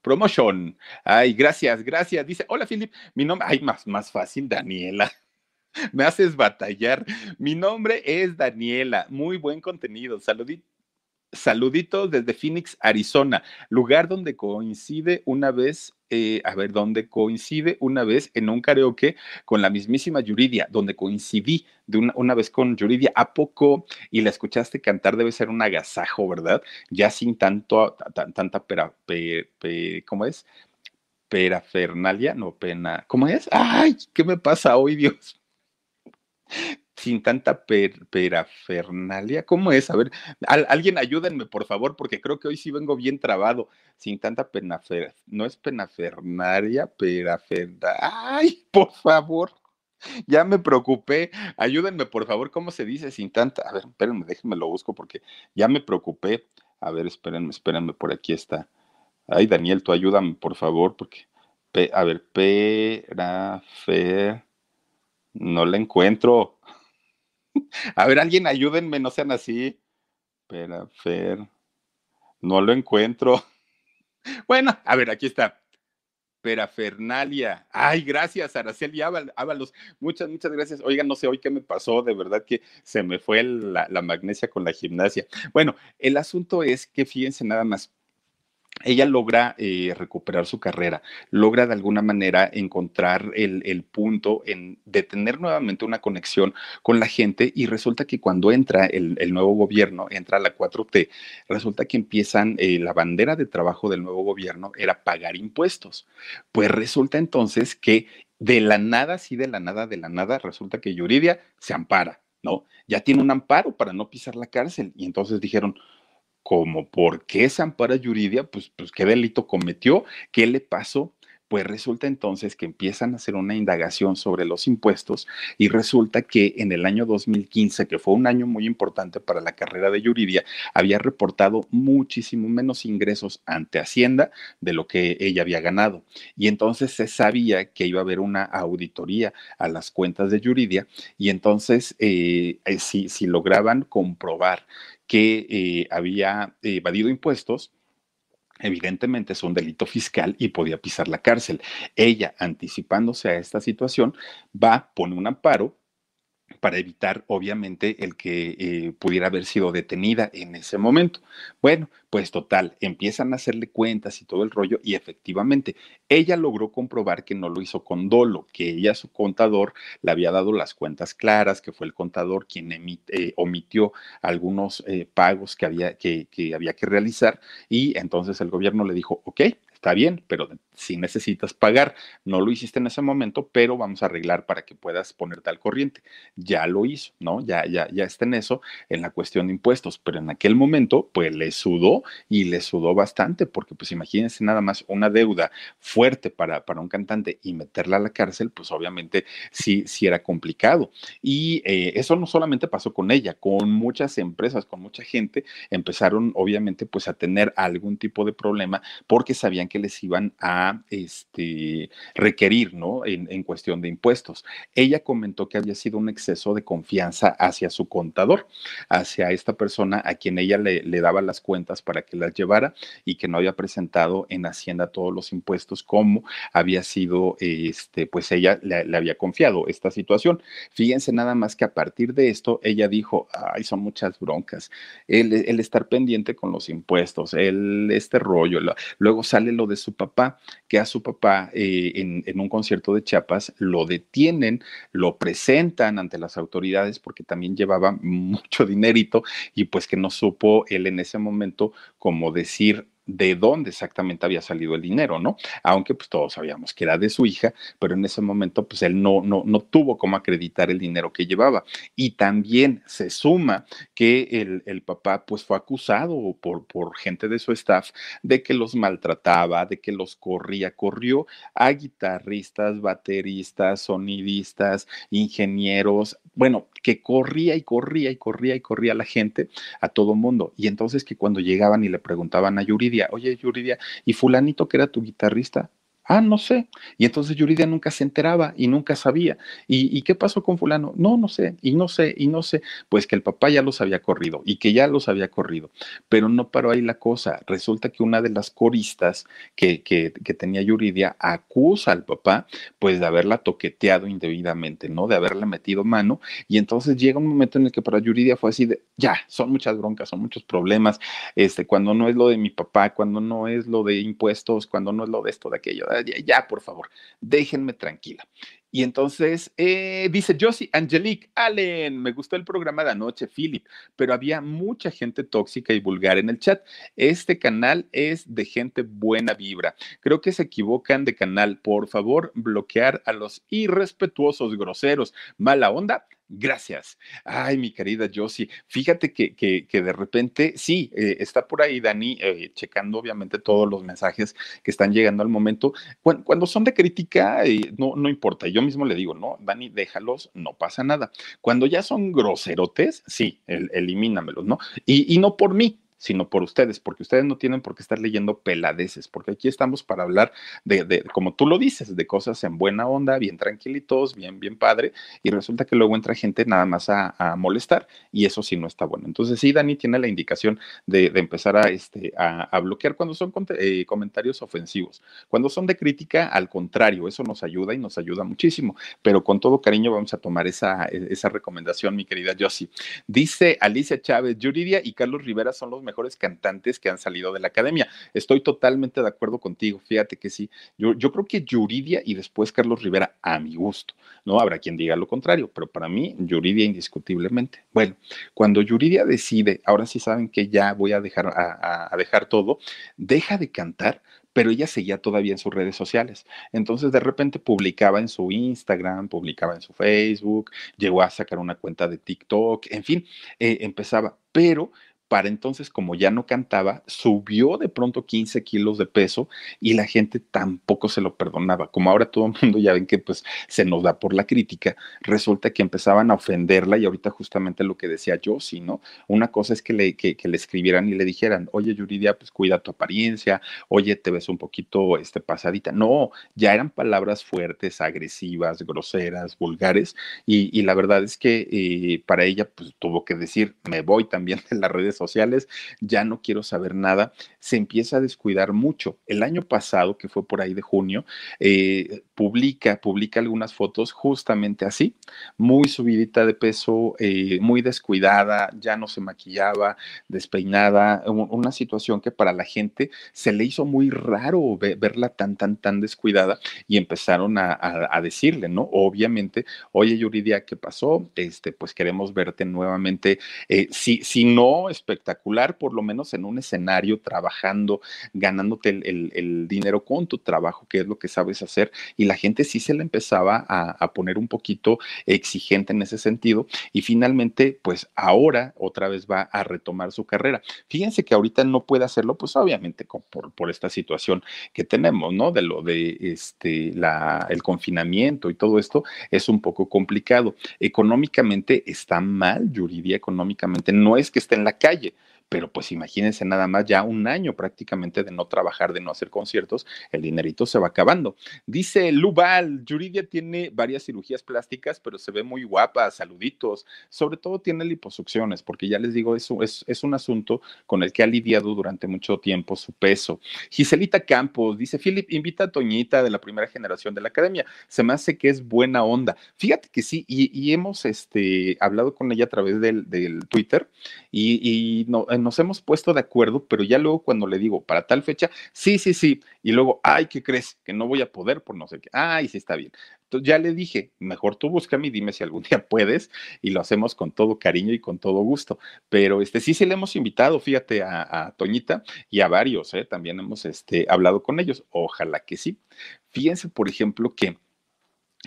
Promotion. Ay, gracias, gracias. Dice, hola, Philip. Mi nombre, ay, más, más fácil, Daniela. [laughs] Me haces batallar. Mi nombre es Daniela. Muy buen contenido. Saludito Saluditos desde Phoenix, Arizona, lugar donde coincide una vez, eh, a ver, donde coincide una vez en un karaoke con la mismísima Yuridia, donde coincidí de una, una, vez con Yuridia. ¿A poco? Y la escuchaste cantar, debe ser un agasajo, ¿verdad? Ya sin tanto, tanta pera, pe, pe, ¿cómo es? Perafernalia, no pena. ¿Cómo es? ¡Ay! ¿Qué me pasa hoy, Dios? Sin tanta per, perafernalia. ¿Cómo es? A ver, al, alguien ayúdenme, por favor, porque creo que hoy sí vengo bien trabado. Sin tanta penafer, no es penafernalia, perafernalia. ¡Ay, por favor! Ya me preocupé. Ayúdenme, por favor, ¿cómo se dice sin tanta? A ver, espérenme, déjenme lo busco porque ya me preocupé. A ver, espérenme, espérenme, por aquí está. Ay, Daniel, tú ayúdame, por favor, porque. A ver, perafer. No la encuentro. [laughs] A ver, alguien ayúdenme, no sean así. Espera, Fer. No lo encuentro. [laughs] Bueno, a ver, aquí está. Perafernalia. Ay, gracias, Araceli Ábalos. Muchas, muchas gracias. Oigan, no sé hoy qué me pasó, de verdad que se me fue la, la magnesia con la gimnasia. Bueno, el asunto es que fíjense nada más ella logra eh, recuperar su carrera, logra de alguna manera encontrar el, el, punto en de tener nuevamente una conexión con la gente y resulta que cuando entra el, el nuevo gobierno, entra la 4T, resulta que empiezan, eh, la bandera de trabajo del nuevo gobierno era pagar impuestos. Pues resulta entonces que de la nada, sí, de la nada, de la nada, resulta que Yuridia se ampara, ¿no? Ya tiene un amparo para no pisar la cárcel y entonces dijeron, como por qué se ampara Yuridia, pues, pues qué delito cometió, qué le pasó. Pues resulta entonces que empiezan a hacer una indagación sobre los impuestos y resulta que en el año 2015, que fue un año muy importante para la carrera de Yuridia, había reportado muchísimo menos ingresos ante Hacienda de lo que ella había ganado. Y entonces se sabía que iba a haber una auditoría a las cuentas de Yuridia y entonces eh, eh si, si lograban comprobar que eh, había evadido impuestos, evidentemente es un delito fiscal y podía pisar la cárcel. Ella, anticipándose a esta situación, va, pone un amparo para evitar, obviamente, el que eh, pudiera haber sido detenida en ese momento. Bueno, pues total, empiezan a hacerle cuentas y todo el rollo y efectivamente ella logró comprobar que no lo hizo con dolo, que ella, su contador, le había dado las cuentas claras, que fue el contador quien emite, eh, omitió algunos eh, pagos que había que, que había que realizar y entonces el gobierno le dijo, ok, está bien, pero si necesitas pagar, no lo hiciste en ese momento, pero vamos a arreglar para que puedas ponerte al corriente. Ya lo hizo, ¿no? Ya, ya, ya está en eso, en la cuestión de impuestos, pero en aquel momento, pues le sudó y le sudó bastante, porque pues imagínense nada más una deuda fuerte para, para un cantante y meterla a la cárcel, pues obviamente sí, sí era complicado. Y eh, eso no solamente pasó con ella, con muchas empresas, con mucha gente, empezaron obviamente pues a tener algún tipo de problema porque sabían que les iban a este, requerir, ¿no? En, cuestión de impuestos. Ella comentó que había sido un exceso de confianza hacia su contador, hacia esta persona a quien ella le, daba las cuentas para que las llevara y que no había presentado en Hacienda todos los impuestos como había sido, este, pues ella le, había confiado esta situación. Fíjense nada más que a partir de esto, ella dijo, ay, son muchas broncas, el estar pendiente con los impuestos, el, este rollo, luego sale lo de su papá, que a su papá eh, en, en, un concierto de Chiapas lo detienen, lo presentan ante las autoridades porque también llevaba [laughs] mucho dinerito y pues que no supo él en ese momento como decir de dónde exactamente había salido el dinero, ¿no? Aunque pues todos sabíamos que era de su hija, pero en ese momento pues él no, no, no tuvo cómo acreditar el dinero que llevaba. Y también se suma que el, el papá pues fue acusado por, por gente de su staff de que los maltrataba, de que los corría, corrió a guitarristas, bateristas, sonidistas, ingenieros, bueno, que corría y corría y corría y corría la gente a todo mundo. Y entonces que cuando llegaban y le preguntaban a Yuridia, oye Yuridia, ¿y fulanito que era tu guitarrista? Ah, no sé. Y entonces Yuridia nunca se enteraba y nunca sabía. ¿Y, qué pasó con fulano? No, no sé, y no sé, y no sé. Pues que el papá ya los había corrido y que ya los había corrido. Pero no paró ahí la cosa. Resulta que una de las coristas que, que, que tenía Yuridia acusa al papá pues de haberla toqueteado indebidamente, ¿no? De haberle metido mano. Y entonces llega un momento en el que para Yuridia fue así de, ya, son muchas broncas, son muchos problemas. Este, cuando no es lo de mi papá, cuando no es lo de impuestos, cuando no es lo de esto, de aquello ya, por favor, déjenme tranquila. Y entonces eh, dice Josie Angelique Allen, me gustó el programa de anoche, Philip, pero había mucha gente tóxica y vulgar en el chat. Este canal es de gente buena vibra. Creo que se equivocan de canal. Por favor, bloquear a los irrespetuosos, groseros, mala onda Gracias. Ay, mi querida Josie, fíjate que, que, de repente, sí, eh, está por ahí Dani, eh, checando obviamente todos los mensajes que están llegando al momento. Cuando, son de crítica, eh, no, no importa, yo mismo le digo, no, Dani, déjalos, no pasa nada. Cuando ya son groserotes, sí, el, elimínamelos, ¿no? Y, y no por mí, sino por ustedes, porque ustedes no tienen por qué estar leyendo peladeces, porque aquí estamos para hablar de, de, como tú lo dices, de cosas en buena onda, bien tranquilitos, bien, bien padre, y resulta que luego entra gente nada más a, molestar, y eso sí no está bueno. Entonces, sí, Dani tiene la indicación de, de empezar a, este, a, bloquear cuando son eh, comentarios ofensivos. Cuando son de crítica, al contrario, eso nos ayuda y nos ayuda muchísimo, pero con todo cariño vamos a tomar esa, esa recomendación, mi querida Josie. Dice Alicia Chávez, Yuridia y Carlos Rivera son los mejores cantantes que han salido de la academia. Estoy totalmente de acuerdo contigo, fíjate que sí. Yo, creo que Yuridia y después Carlos Rivera, a mi gusto, ¿no? Habrá quien diga lo contrario, pero para mí, Yuridia indiscutiblemente. Bueno, cuando Yuridia decide, ahora sí saben que ya voy a dejar, a dejar todo, deja de cantar pero ella seguía todavía en sus redes sociales. Entonces de repente publicaba en su Instagram, publicaba en su Facebook, llegó a sacar una cuenta de TikTok, en fin, eh, empezaba, pero para entonces, como ya no cantaba, subió de pronto 15 kilos de peso y la gente tampoco se lo perdonaba. Como ahora todo el [laughs] mundo ya ven que pues se nos da por la crítica, resulta que empezaban a ofenderla y ahorita justamente lo que decía yo, sí, ¿no? Una cosa es que le, que, le escribieran y le dijeran, oye Yuridia, pues cuida tu apariencia, oye, te ves un poquito este, pasadita. No, ya eran palabras fuertes, agresivas, groseras, vulgares y, la verdad es que eh, para ella pues tuvo que decir, me voy también de las redes sociales, ya no quiero saber nada, se empieza a descuidar mucho. El año pasado, que fue por ahí de junio, eh, publica, publica algunas fotos justamente así, muy subidita de peso, eh, muy descuidada, ya no se maquillaba, despeinada, una situación que para la gente se le hizo muy raro verla tan, tan, tan descuidada y empezaron a, decirle, ¿no? Obviamente, oye Yuridia, ¿qué pasó? Este, pues queremos verte nuevamente, eh, si, si no espectacular, por lo menos en un escenario, trabajando, ganándote el, dinero con tu trabajo, que es lo que sabes hacer, y la gente sí se le empezaba a, poner un poquito exigente en ese sentido, y finalmente, pues ahora otra vez va a retomar su carrera. Fíjense que ahorita no puede hacerlo, pues obviamente por, por esta situación que tenemos, ¿no? De lo de este, la, el confinamiento y todo esto es un poco complicado. Económicamente está mal, Yuridia, económicamente, no es que esté en la calle, blague pero pues imagínense nada más ya un año prácticamente de no trabajar, de no hacer conciertos, el dinerito se va acabando. Dice Luval, Yuridia tiene varias cirugías plásticas, pero se ve muy guapa, saluditos, sobre todo tiene liposucciones, porque ya les digo, eso es, un asunto con el que ha lidiado durante mucho tiempo su peso. Giselita Campos, dice Philip, invita a Toñita de la primera generación de la academia, se me hace que es buena onda. Fíjate que sí, y, hemos este, hablado con ella a través del, Twitter y, no, eh, nos hemos puesto de acuerdo, pero ya luego cuando le digo para tal fecha, sí, sí, sí, y luego, ay, ¿qué crees? Que no voy a poder por no sé qué, ay, sí está bien. ya le dije, mejor tú búscame y dime si algún día [laughs] puedes y lo hacemos con todo cariño y con todo gusto. Pero este sí, sí le hemos invitado, fíjate, a, Toñita y a varios, ¿eh? también hemos este, hablado con ellos. Ojalá que sí. Fíjense, por ejemplo, que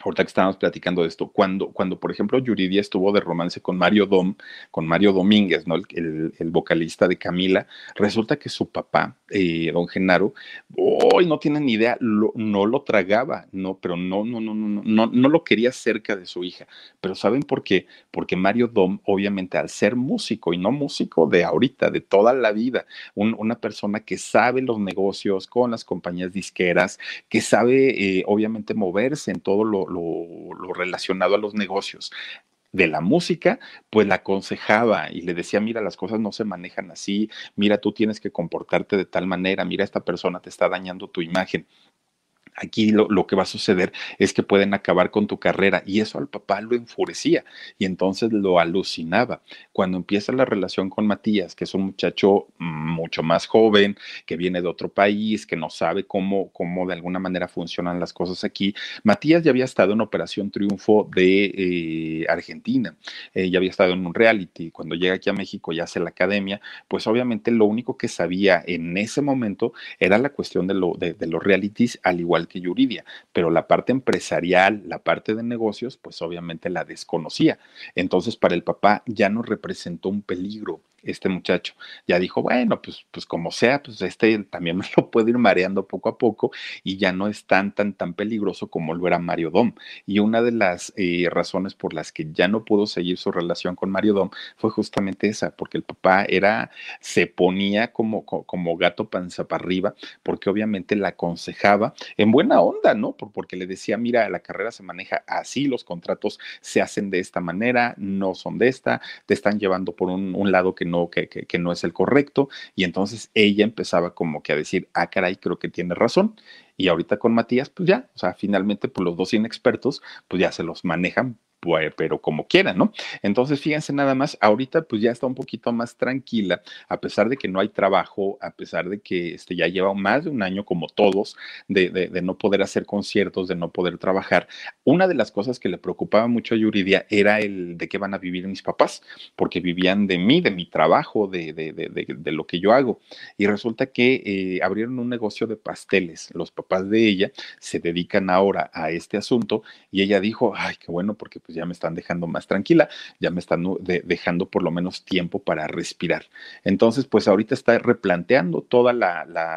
ahorita que estábamos platicando de esto, cuando, cuando por ejemplo Yuridia estuvo de romance con Mario Dom, con Mario Domínguez, ¿no? El, el, vocalista de Camila, resulta que su papá, eh, don Genaro, hoy no tienen ni idea, no lo tragaba, no, pero no, no, no, no, no, no lo quería cerca de su hija. Pero ¿saben por qué? Porque Mario Dom, obviamente, al ser músico, y no músico de ahorita, de toda la vida, una persona que sabe los negocios con las compañías disqueras, que sabe, eh, obviamente, moverse en todo lo lo, relacionado a los negocios de la música, pues la aconsejaba y le decía, mira, las cosas no se manejan así, mira, tú tienes que comportarte de tal manera, mira, esta persona te está dañando tu imagen aquí lo, que va a suceder es que pueden acabar con tu carrera y eso al papá lo enfurecía y entonces lo alucinaba. Cuando empieza la relación con Matías, que es un muchacho mucho más joven, que viene de otro país, que no sabe cómo, cómo de alguna manera funcionan las cosas aquí, Matías ya había estado en Operación Triunfo de eh, Argentina, eh, ya había estado en un reality, cuando llega aquí a México y hace la academia, pues obviamente lo único que sabía en ese momento era la cuestión de, lo, de los realities, al igual que Yuridia, pero la parte empresarial, la parte de negocios, pues obviamente la desconocía. Entonces para el papá ya no representó un peligro este muchacho. Ya dijo, bueno, pues, pues como sea, pues este también [laughs] me lo puedo ir mareando poco a poco y ya no es tan, tan, tan peligroso como lo era Mario Dom. Y una de las eh, razones por las que ya no pudo seguir su relación con Mario Dom fue justamente esa, porque el papá era, se ponía como, como gato panza para arriba, porque obviamente la aconsejaba en buena onda, ¿no? Porque le decía, mira, la carrera se maneja así, los contratos se hacen de esta manera, no son de esta, te están llevando por un, un lado que no, que, que, no es el correcto. Y entonces ella empezaba como que a decir, ah, caray, creo que tiene razón. Y ahorita con Matías, pues ya, o sea, finalmente, pues los dos inexpertos, pues ya se los manejan pero como quieran, ¿no? Entonces, fíjense nada más, ahorita pues ya está un poquito más tranquila, a pesar de que no hay trabajo, a pesar de que este, ya lleva más de un año, como todos, de, no poder hacer conciertos, de no poder trabajar. Una de las cosas que le preocupaba mucho a Yuridia era el de qué van a vivir mis papás, porque vivían de mí, de mi trabajo, de, de lo que yo hago. Y resulta que eh, abrieron un negocio de pasteles. Los papás de ella se dedican ahora a este asunto y ella dijo, ay, qué bueno, porque pues, ya me están dejando más tranquila, ya me están dejando por lo menos tiempo para respirar. Entonces, pues ahorita está replanteando toda la,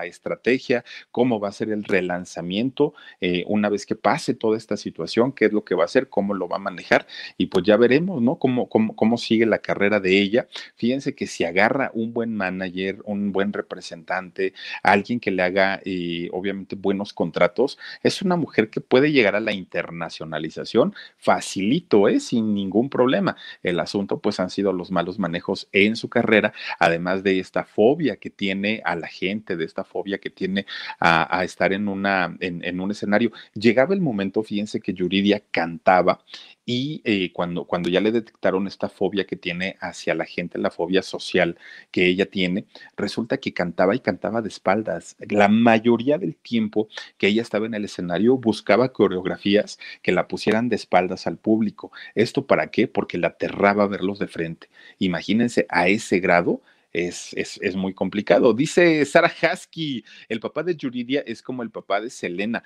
estrategia, cómo va a ser el relanzamiento eh, una vez que pase toda esta situación, qué es lo que va a hacer, cómo lo va a manejar y pues ya veremos, ¿no? Cómo, cómo, cómo sigue la carrera de ella. Fíjense que si agarra un buen manager, un buen representante, alguien que le haga eh, obviamente buenos contratos, es una mujer que puede llegar a la internacionalización facilita ¿eh? sin ningún problema. El asunto pues han sido los malos manejos en su carrera, además de esta fobia que tiene a la gente, de esta fobia que tiene a, estar en, una, en, un escenario. Llegaba el momento, fíjense que Yuridia cantaba y eh, cuando, cuando ya le detectaron esta fobia que tiene hacia la gente, la fobia social que ella tiene, resulta que cantaba y cantaba de espaldas. La mayoría del tiempo que ella estaba en el escenario buscaba coreografías que la pusieran de espaldas al público. ¿Esto para qué? Porque la aterraba verlos de frente. Imagínense a ese grado es, es, es, muy complicado. Dice Sara Husky, el papá de Yuridia es como el papá de Selena.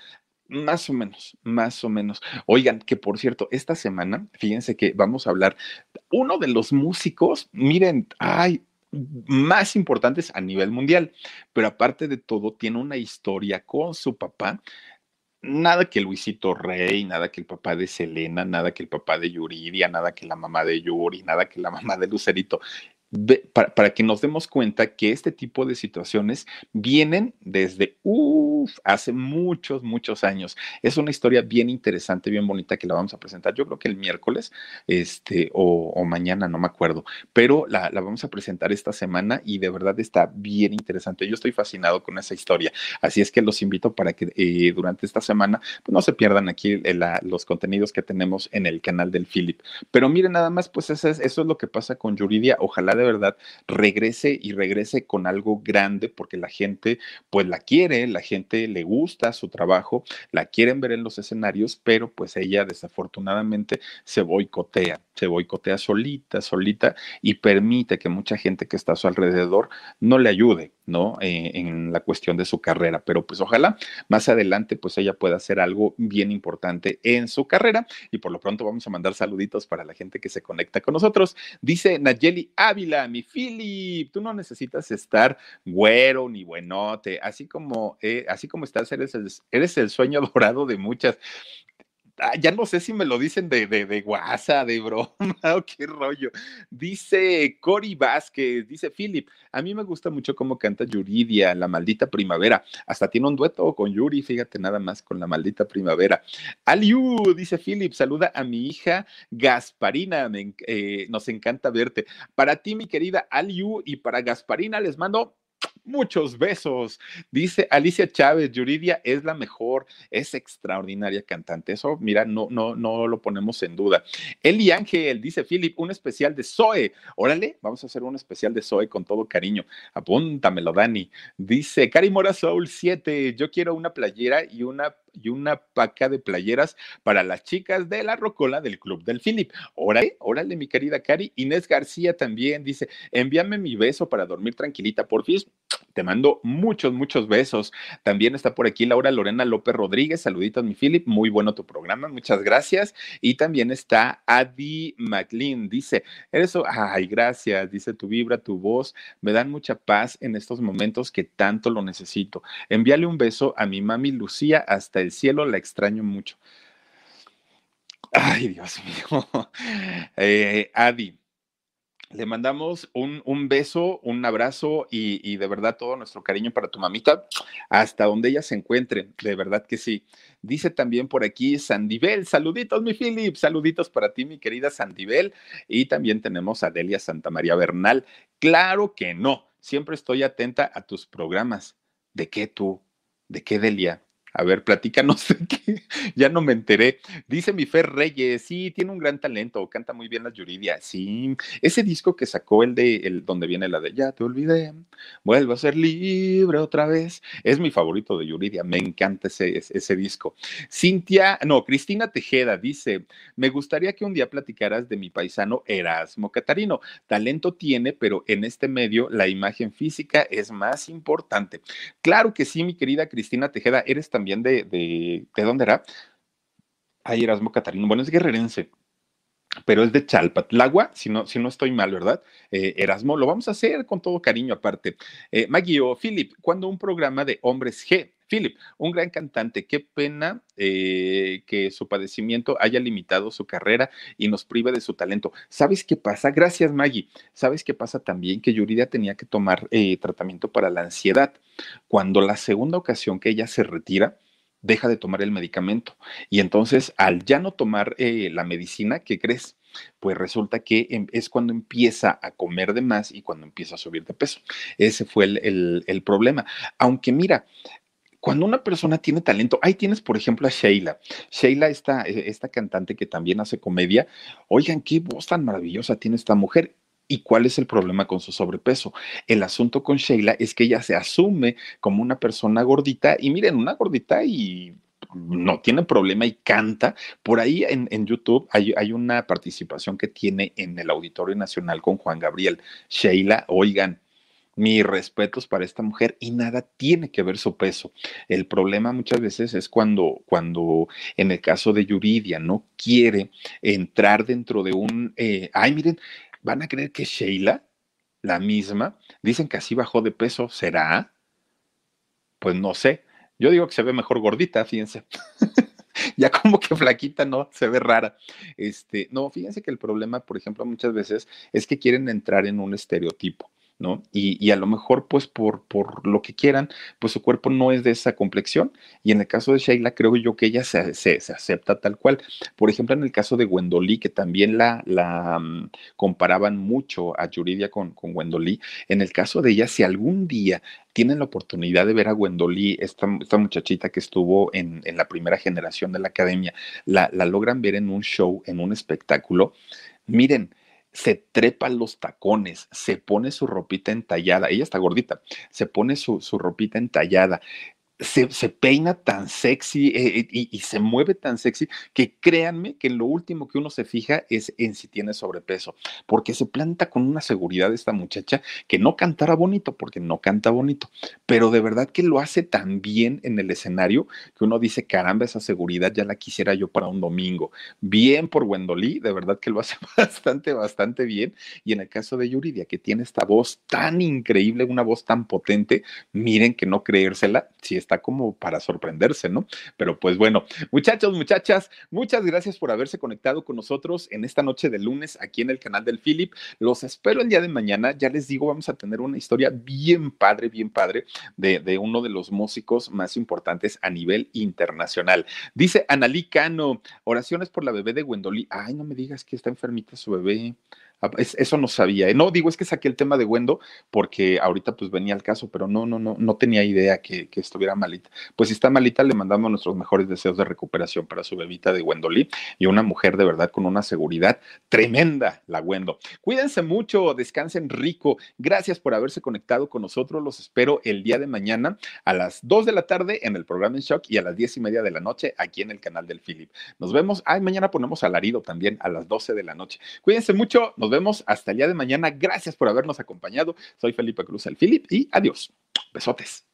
Más o menos, más o menos. Oigan, que por cierto, esta semana, fíjense que vamos a hablar, uno de los músicos, miren, ay, más importantes a nivel mundial, pero aparte de todo, tiene una historia con su papá. Nada que Luisito Rey, nada que el papá de Selena, nada que el papá de Yuridia, nada que la mamá de Yuri, nada que la mamá de Lucerito para, para, que nos demos cuenta que este tipo de situaciones vienen desde hace muchos, muchos años. Es una historia bien interesante, bien bonita que la vamos a presentar. Yo creo que el miércoles este, o, mañana, no me acuerdo, pero la, la, vamos a presentar esta semana y de verdad está bien interesante. Yo estoy fascinado con esa historia. Así es que los invito para que eh, durante esta semana pues no se pierdan aquí eh, los contenidos que tenemos en el canal del Philip. Pero miren, nada más, pues eso es, eso es lo que pasa con Yuridia. Ojalá de verdad regrese y regrese con algo grande porque la gente pues la quiere, la gente le gusta su trabajo, la quieren ver en los escenarios, pero pues ella desafortunadamente se boicotea, se boicotea solita, solita y permite que mucha gente que está a su alrededor no le ayude, ¿no? Eh, en la cuestión de su carrera, pero pues ojalá más adelante pues ella pueda hacer algo bien importante en su carrera y por lo pronto vamos a mandar saluditos para la gente que se conecta con nosotros. Dice Nayeli Ávila, mi Philip, tú no necesitas estar güero ni buenote, así como, eh, así como estás, eres el, eres el sueño [laughs] dorado de muchas. Ah, ya no sé si me lo dicen de, de, de guasa, de broma [laughs] o qué rollo. Dice Cory Vázquez, dice Philip, a mí me gusta mucho cómo canta Yuridia, La Maldita Primavera. Hasta tiene un dueto con Yuri, fíjate nada más con La Maldita Primavera. Aliu, dice Philip, saluda a mi hija Gasparina, eh, nos encanta verte. Para ti, mi querida Aliu, y para Gasparina les mando Muchos besos. Dice Alicia Chávez, Yuridia es la mejor, es extraordinaria cantante. Eso, mira, no, no, no lo ponemos en duda. Eli Ángel, dice Philip, un especial de Zoe. Órale, vamos a hacer un especial de Zoe con todo cariño. Apúntamelo, Dani. Dice Cari Mora Soul 7, yo quiero una playera y una y una paca de playeras para las chicas de la Rocola del Club del Philip. Órale, órale, mi querida Cari. Inés García también dice, envíame mi beso para dormir tranquilita, por fin. Te mando muchos, muchos besos. También está por aquí Laura Lorena López Rodríguez. Saluditos, mi Philip. Muy bueno tu programa. Muchas gracias. Y también está Adi McLean. Dice, eres, ay, gracias. Dice, tu vibra, tu voz me dan mucha paz en estos momentos que tanto lo necesito. Envíale un beso a mi mami Lucía hasta el cielo. La extraño mucho. Ay, Dios mío. [laughs] Eh, Adi, le mandamos un, un, beso, un abrazo y, y, de verdad todo nuestro cariño para tu mamita hasta donde ella se encuentre, de verdad que sí. Dice también por aquí Sandivel, saluditos mi Philip, saluditos para ti mi querida Sandivel y también tenemos a Delia Santa María Bernal. Claro que no, siempre estoy atenta a tus programas. ¿De qué tú? ¿De qué Delia? A ver, platícanos [laughs] de qué. Ya no me enteré. Dice mi Fer Reyes, sí, tiene un gran talento, canta muy bien las Yuridia. Sí, ese disco que sacó el de el, donde viene la de Ya te olvidé, vuelvo a ser libre otra vez. Es mi favorito de Yuridia, me encanta ese, ese disco. Cintia, no, Cristina Tejeda dice: Me gustaría que un día platicaras de mi paisano Erasmo Catarino. Talento tiene, pero en este medio la imagen física es más importante. Claro que sí, mi querida Cristina Tejeda, eres también de, de, ¿de dónde era? Ay, Erasmo Catarino, bueno, es guerrerense, pero es de Chalpatlagua, si no, si no estoy mal, ¿verdad? Eh, Erasmo, lo vamos a hacer con todo cariño aparte. Eh, o Philip, cuando un programa de hombres G, Philip, un gran cantante, qué pena eh, que su padecimiento haya limitado su carrera y nos prive de su talento. ¿Sabes qué pasa? Gracias, Maggie. ¿Sabes qué pasa también? Que Yuridia tenía que tomar eh, tratamiento para la ansiedad. Cuando la segunda ocasión que ella se retira, deja de tomar el medicamento. Y entonces, al ya no tomar eh, la medicina, ¿qué crees? Pues resulta que em, es cuando empieza a comer de más y cuando empieza a subir de peso. Ese fue el, problema. Aunque mira, cuando una persona tiene talento, ahí tienes, por ejemplo, a Sheila. Sheila, esta, e, esta cantante que también hace comedia, oigan, qué voz tan maravillosa tiene esta mujer. ¿Y cuál es el problema con su sobrepeso? El asunto con Sheila es que ella se asume como una persona gordita y miren, una gordita y no tiene problema y canta. Por ahí en, YouTube hay, hay, una participación que tiene en el Auditorio Nacional con Juan Gabriel. Sheila, oigan, mis respetos para esta mujer y nada tiene que ver su peso. El problema muchas veces es cuando, cuando en el caso de Yuridia no quiere entrar dentro de un, eh, ay, miren, van a creer que Sheila, la misma, dicen que así bajó de peso, ¿será? Pues no sé. Yo digo que se ve mejor gordita, fíjense. [laughs] ya como que flaquita, ¿no? Se ve rara. Este, no, fíjense que el problema, por ejemplo, muchas veces es que quieren entrar en un estereotipo. ¿No? Y, y, a lo mejor, pues, por, por lo que quieran, pues su cuerpo no es de esa complexión. Y en el caso de Sheila, creo yo que ella se, se, acepta tal cual. Por ejemplo, en el caso de Gwendolyn, que también la, la um, comparaban mucho a Yuridia con, con Gwendolyn, en el caso de ella, si algún día tienen la oportunidad de ver a Gwendolyn, esta, esta muchachita que estuvo en, en, la primera generación de la academia, la, la logran ver en un show, en un espectáculo, miren, se trepa los tacones, se pone su ropita entallada, ella está gordita, se pone su, su ropita entallada, se, peina tan sexy eh, eh, y, se mueve tan sexy que créanme que lo último que uno se fija es en si tiene sobrepeso, porque se planta con una seguridad esta muchacha que no cantará bonito, porque no canta bonito, pero de verdad que lo hace tan bien en el escenario que uno dice, caramba, esa seguridad ya la quisiera yo para un domingo. Bien por Wendolí, de verdad que lo hace [laughs] bastante, bastante bien. Y en el caso de Yuridia, que tiene esta voz tan increíble, una voz tan potente, miren que no creérsela, si es está como para sorprenderse, ¿no? Pero pues bueno, muchachos, muchachas, muchas gracias por haberse conectado con nosotros en esta noche de lunes aquí en el canal del Philip. Los espero el día de mañana. Ya les digo, vamos a tener una historia bien padre, bien padre de, uno de los músicos más importantes a nivel internacional. Dice Analí Cano, oraciones por la bebé de Gwendolyn. Ay, no me digas que está enfermita su bebé. Ah, eso no sabía. ¿eh? No, digo, es que saqué el tema de Wendo porque ahorita pues venía el caso, pero no, no, no, no tenía idea que, estuviera malita. Pues si está malita, le mandamos nuestros mejores deseos de recuperación para su bebita de Wendolí y una mujer de verdad con una seguridad tremenda, la Wendo. Cuídense mucho, descansen rico. Gracias por haberse conectado con nosotros. Los espero el día de mañana a las 2 de la tarde en el programa En Shock y a las 10 y media de la noche aquí en el canal del Philip. Nos vemos. Ay, mañana ponemos alarido también a las 12 de la noche. Cuídense mucho. Vemos hasta el día de mañana. Gracias por habernos acompañado. Soy Felipe Cruz, el Philip, y adiós. Besotes.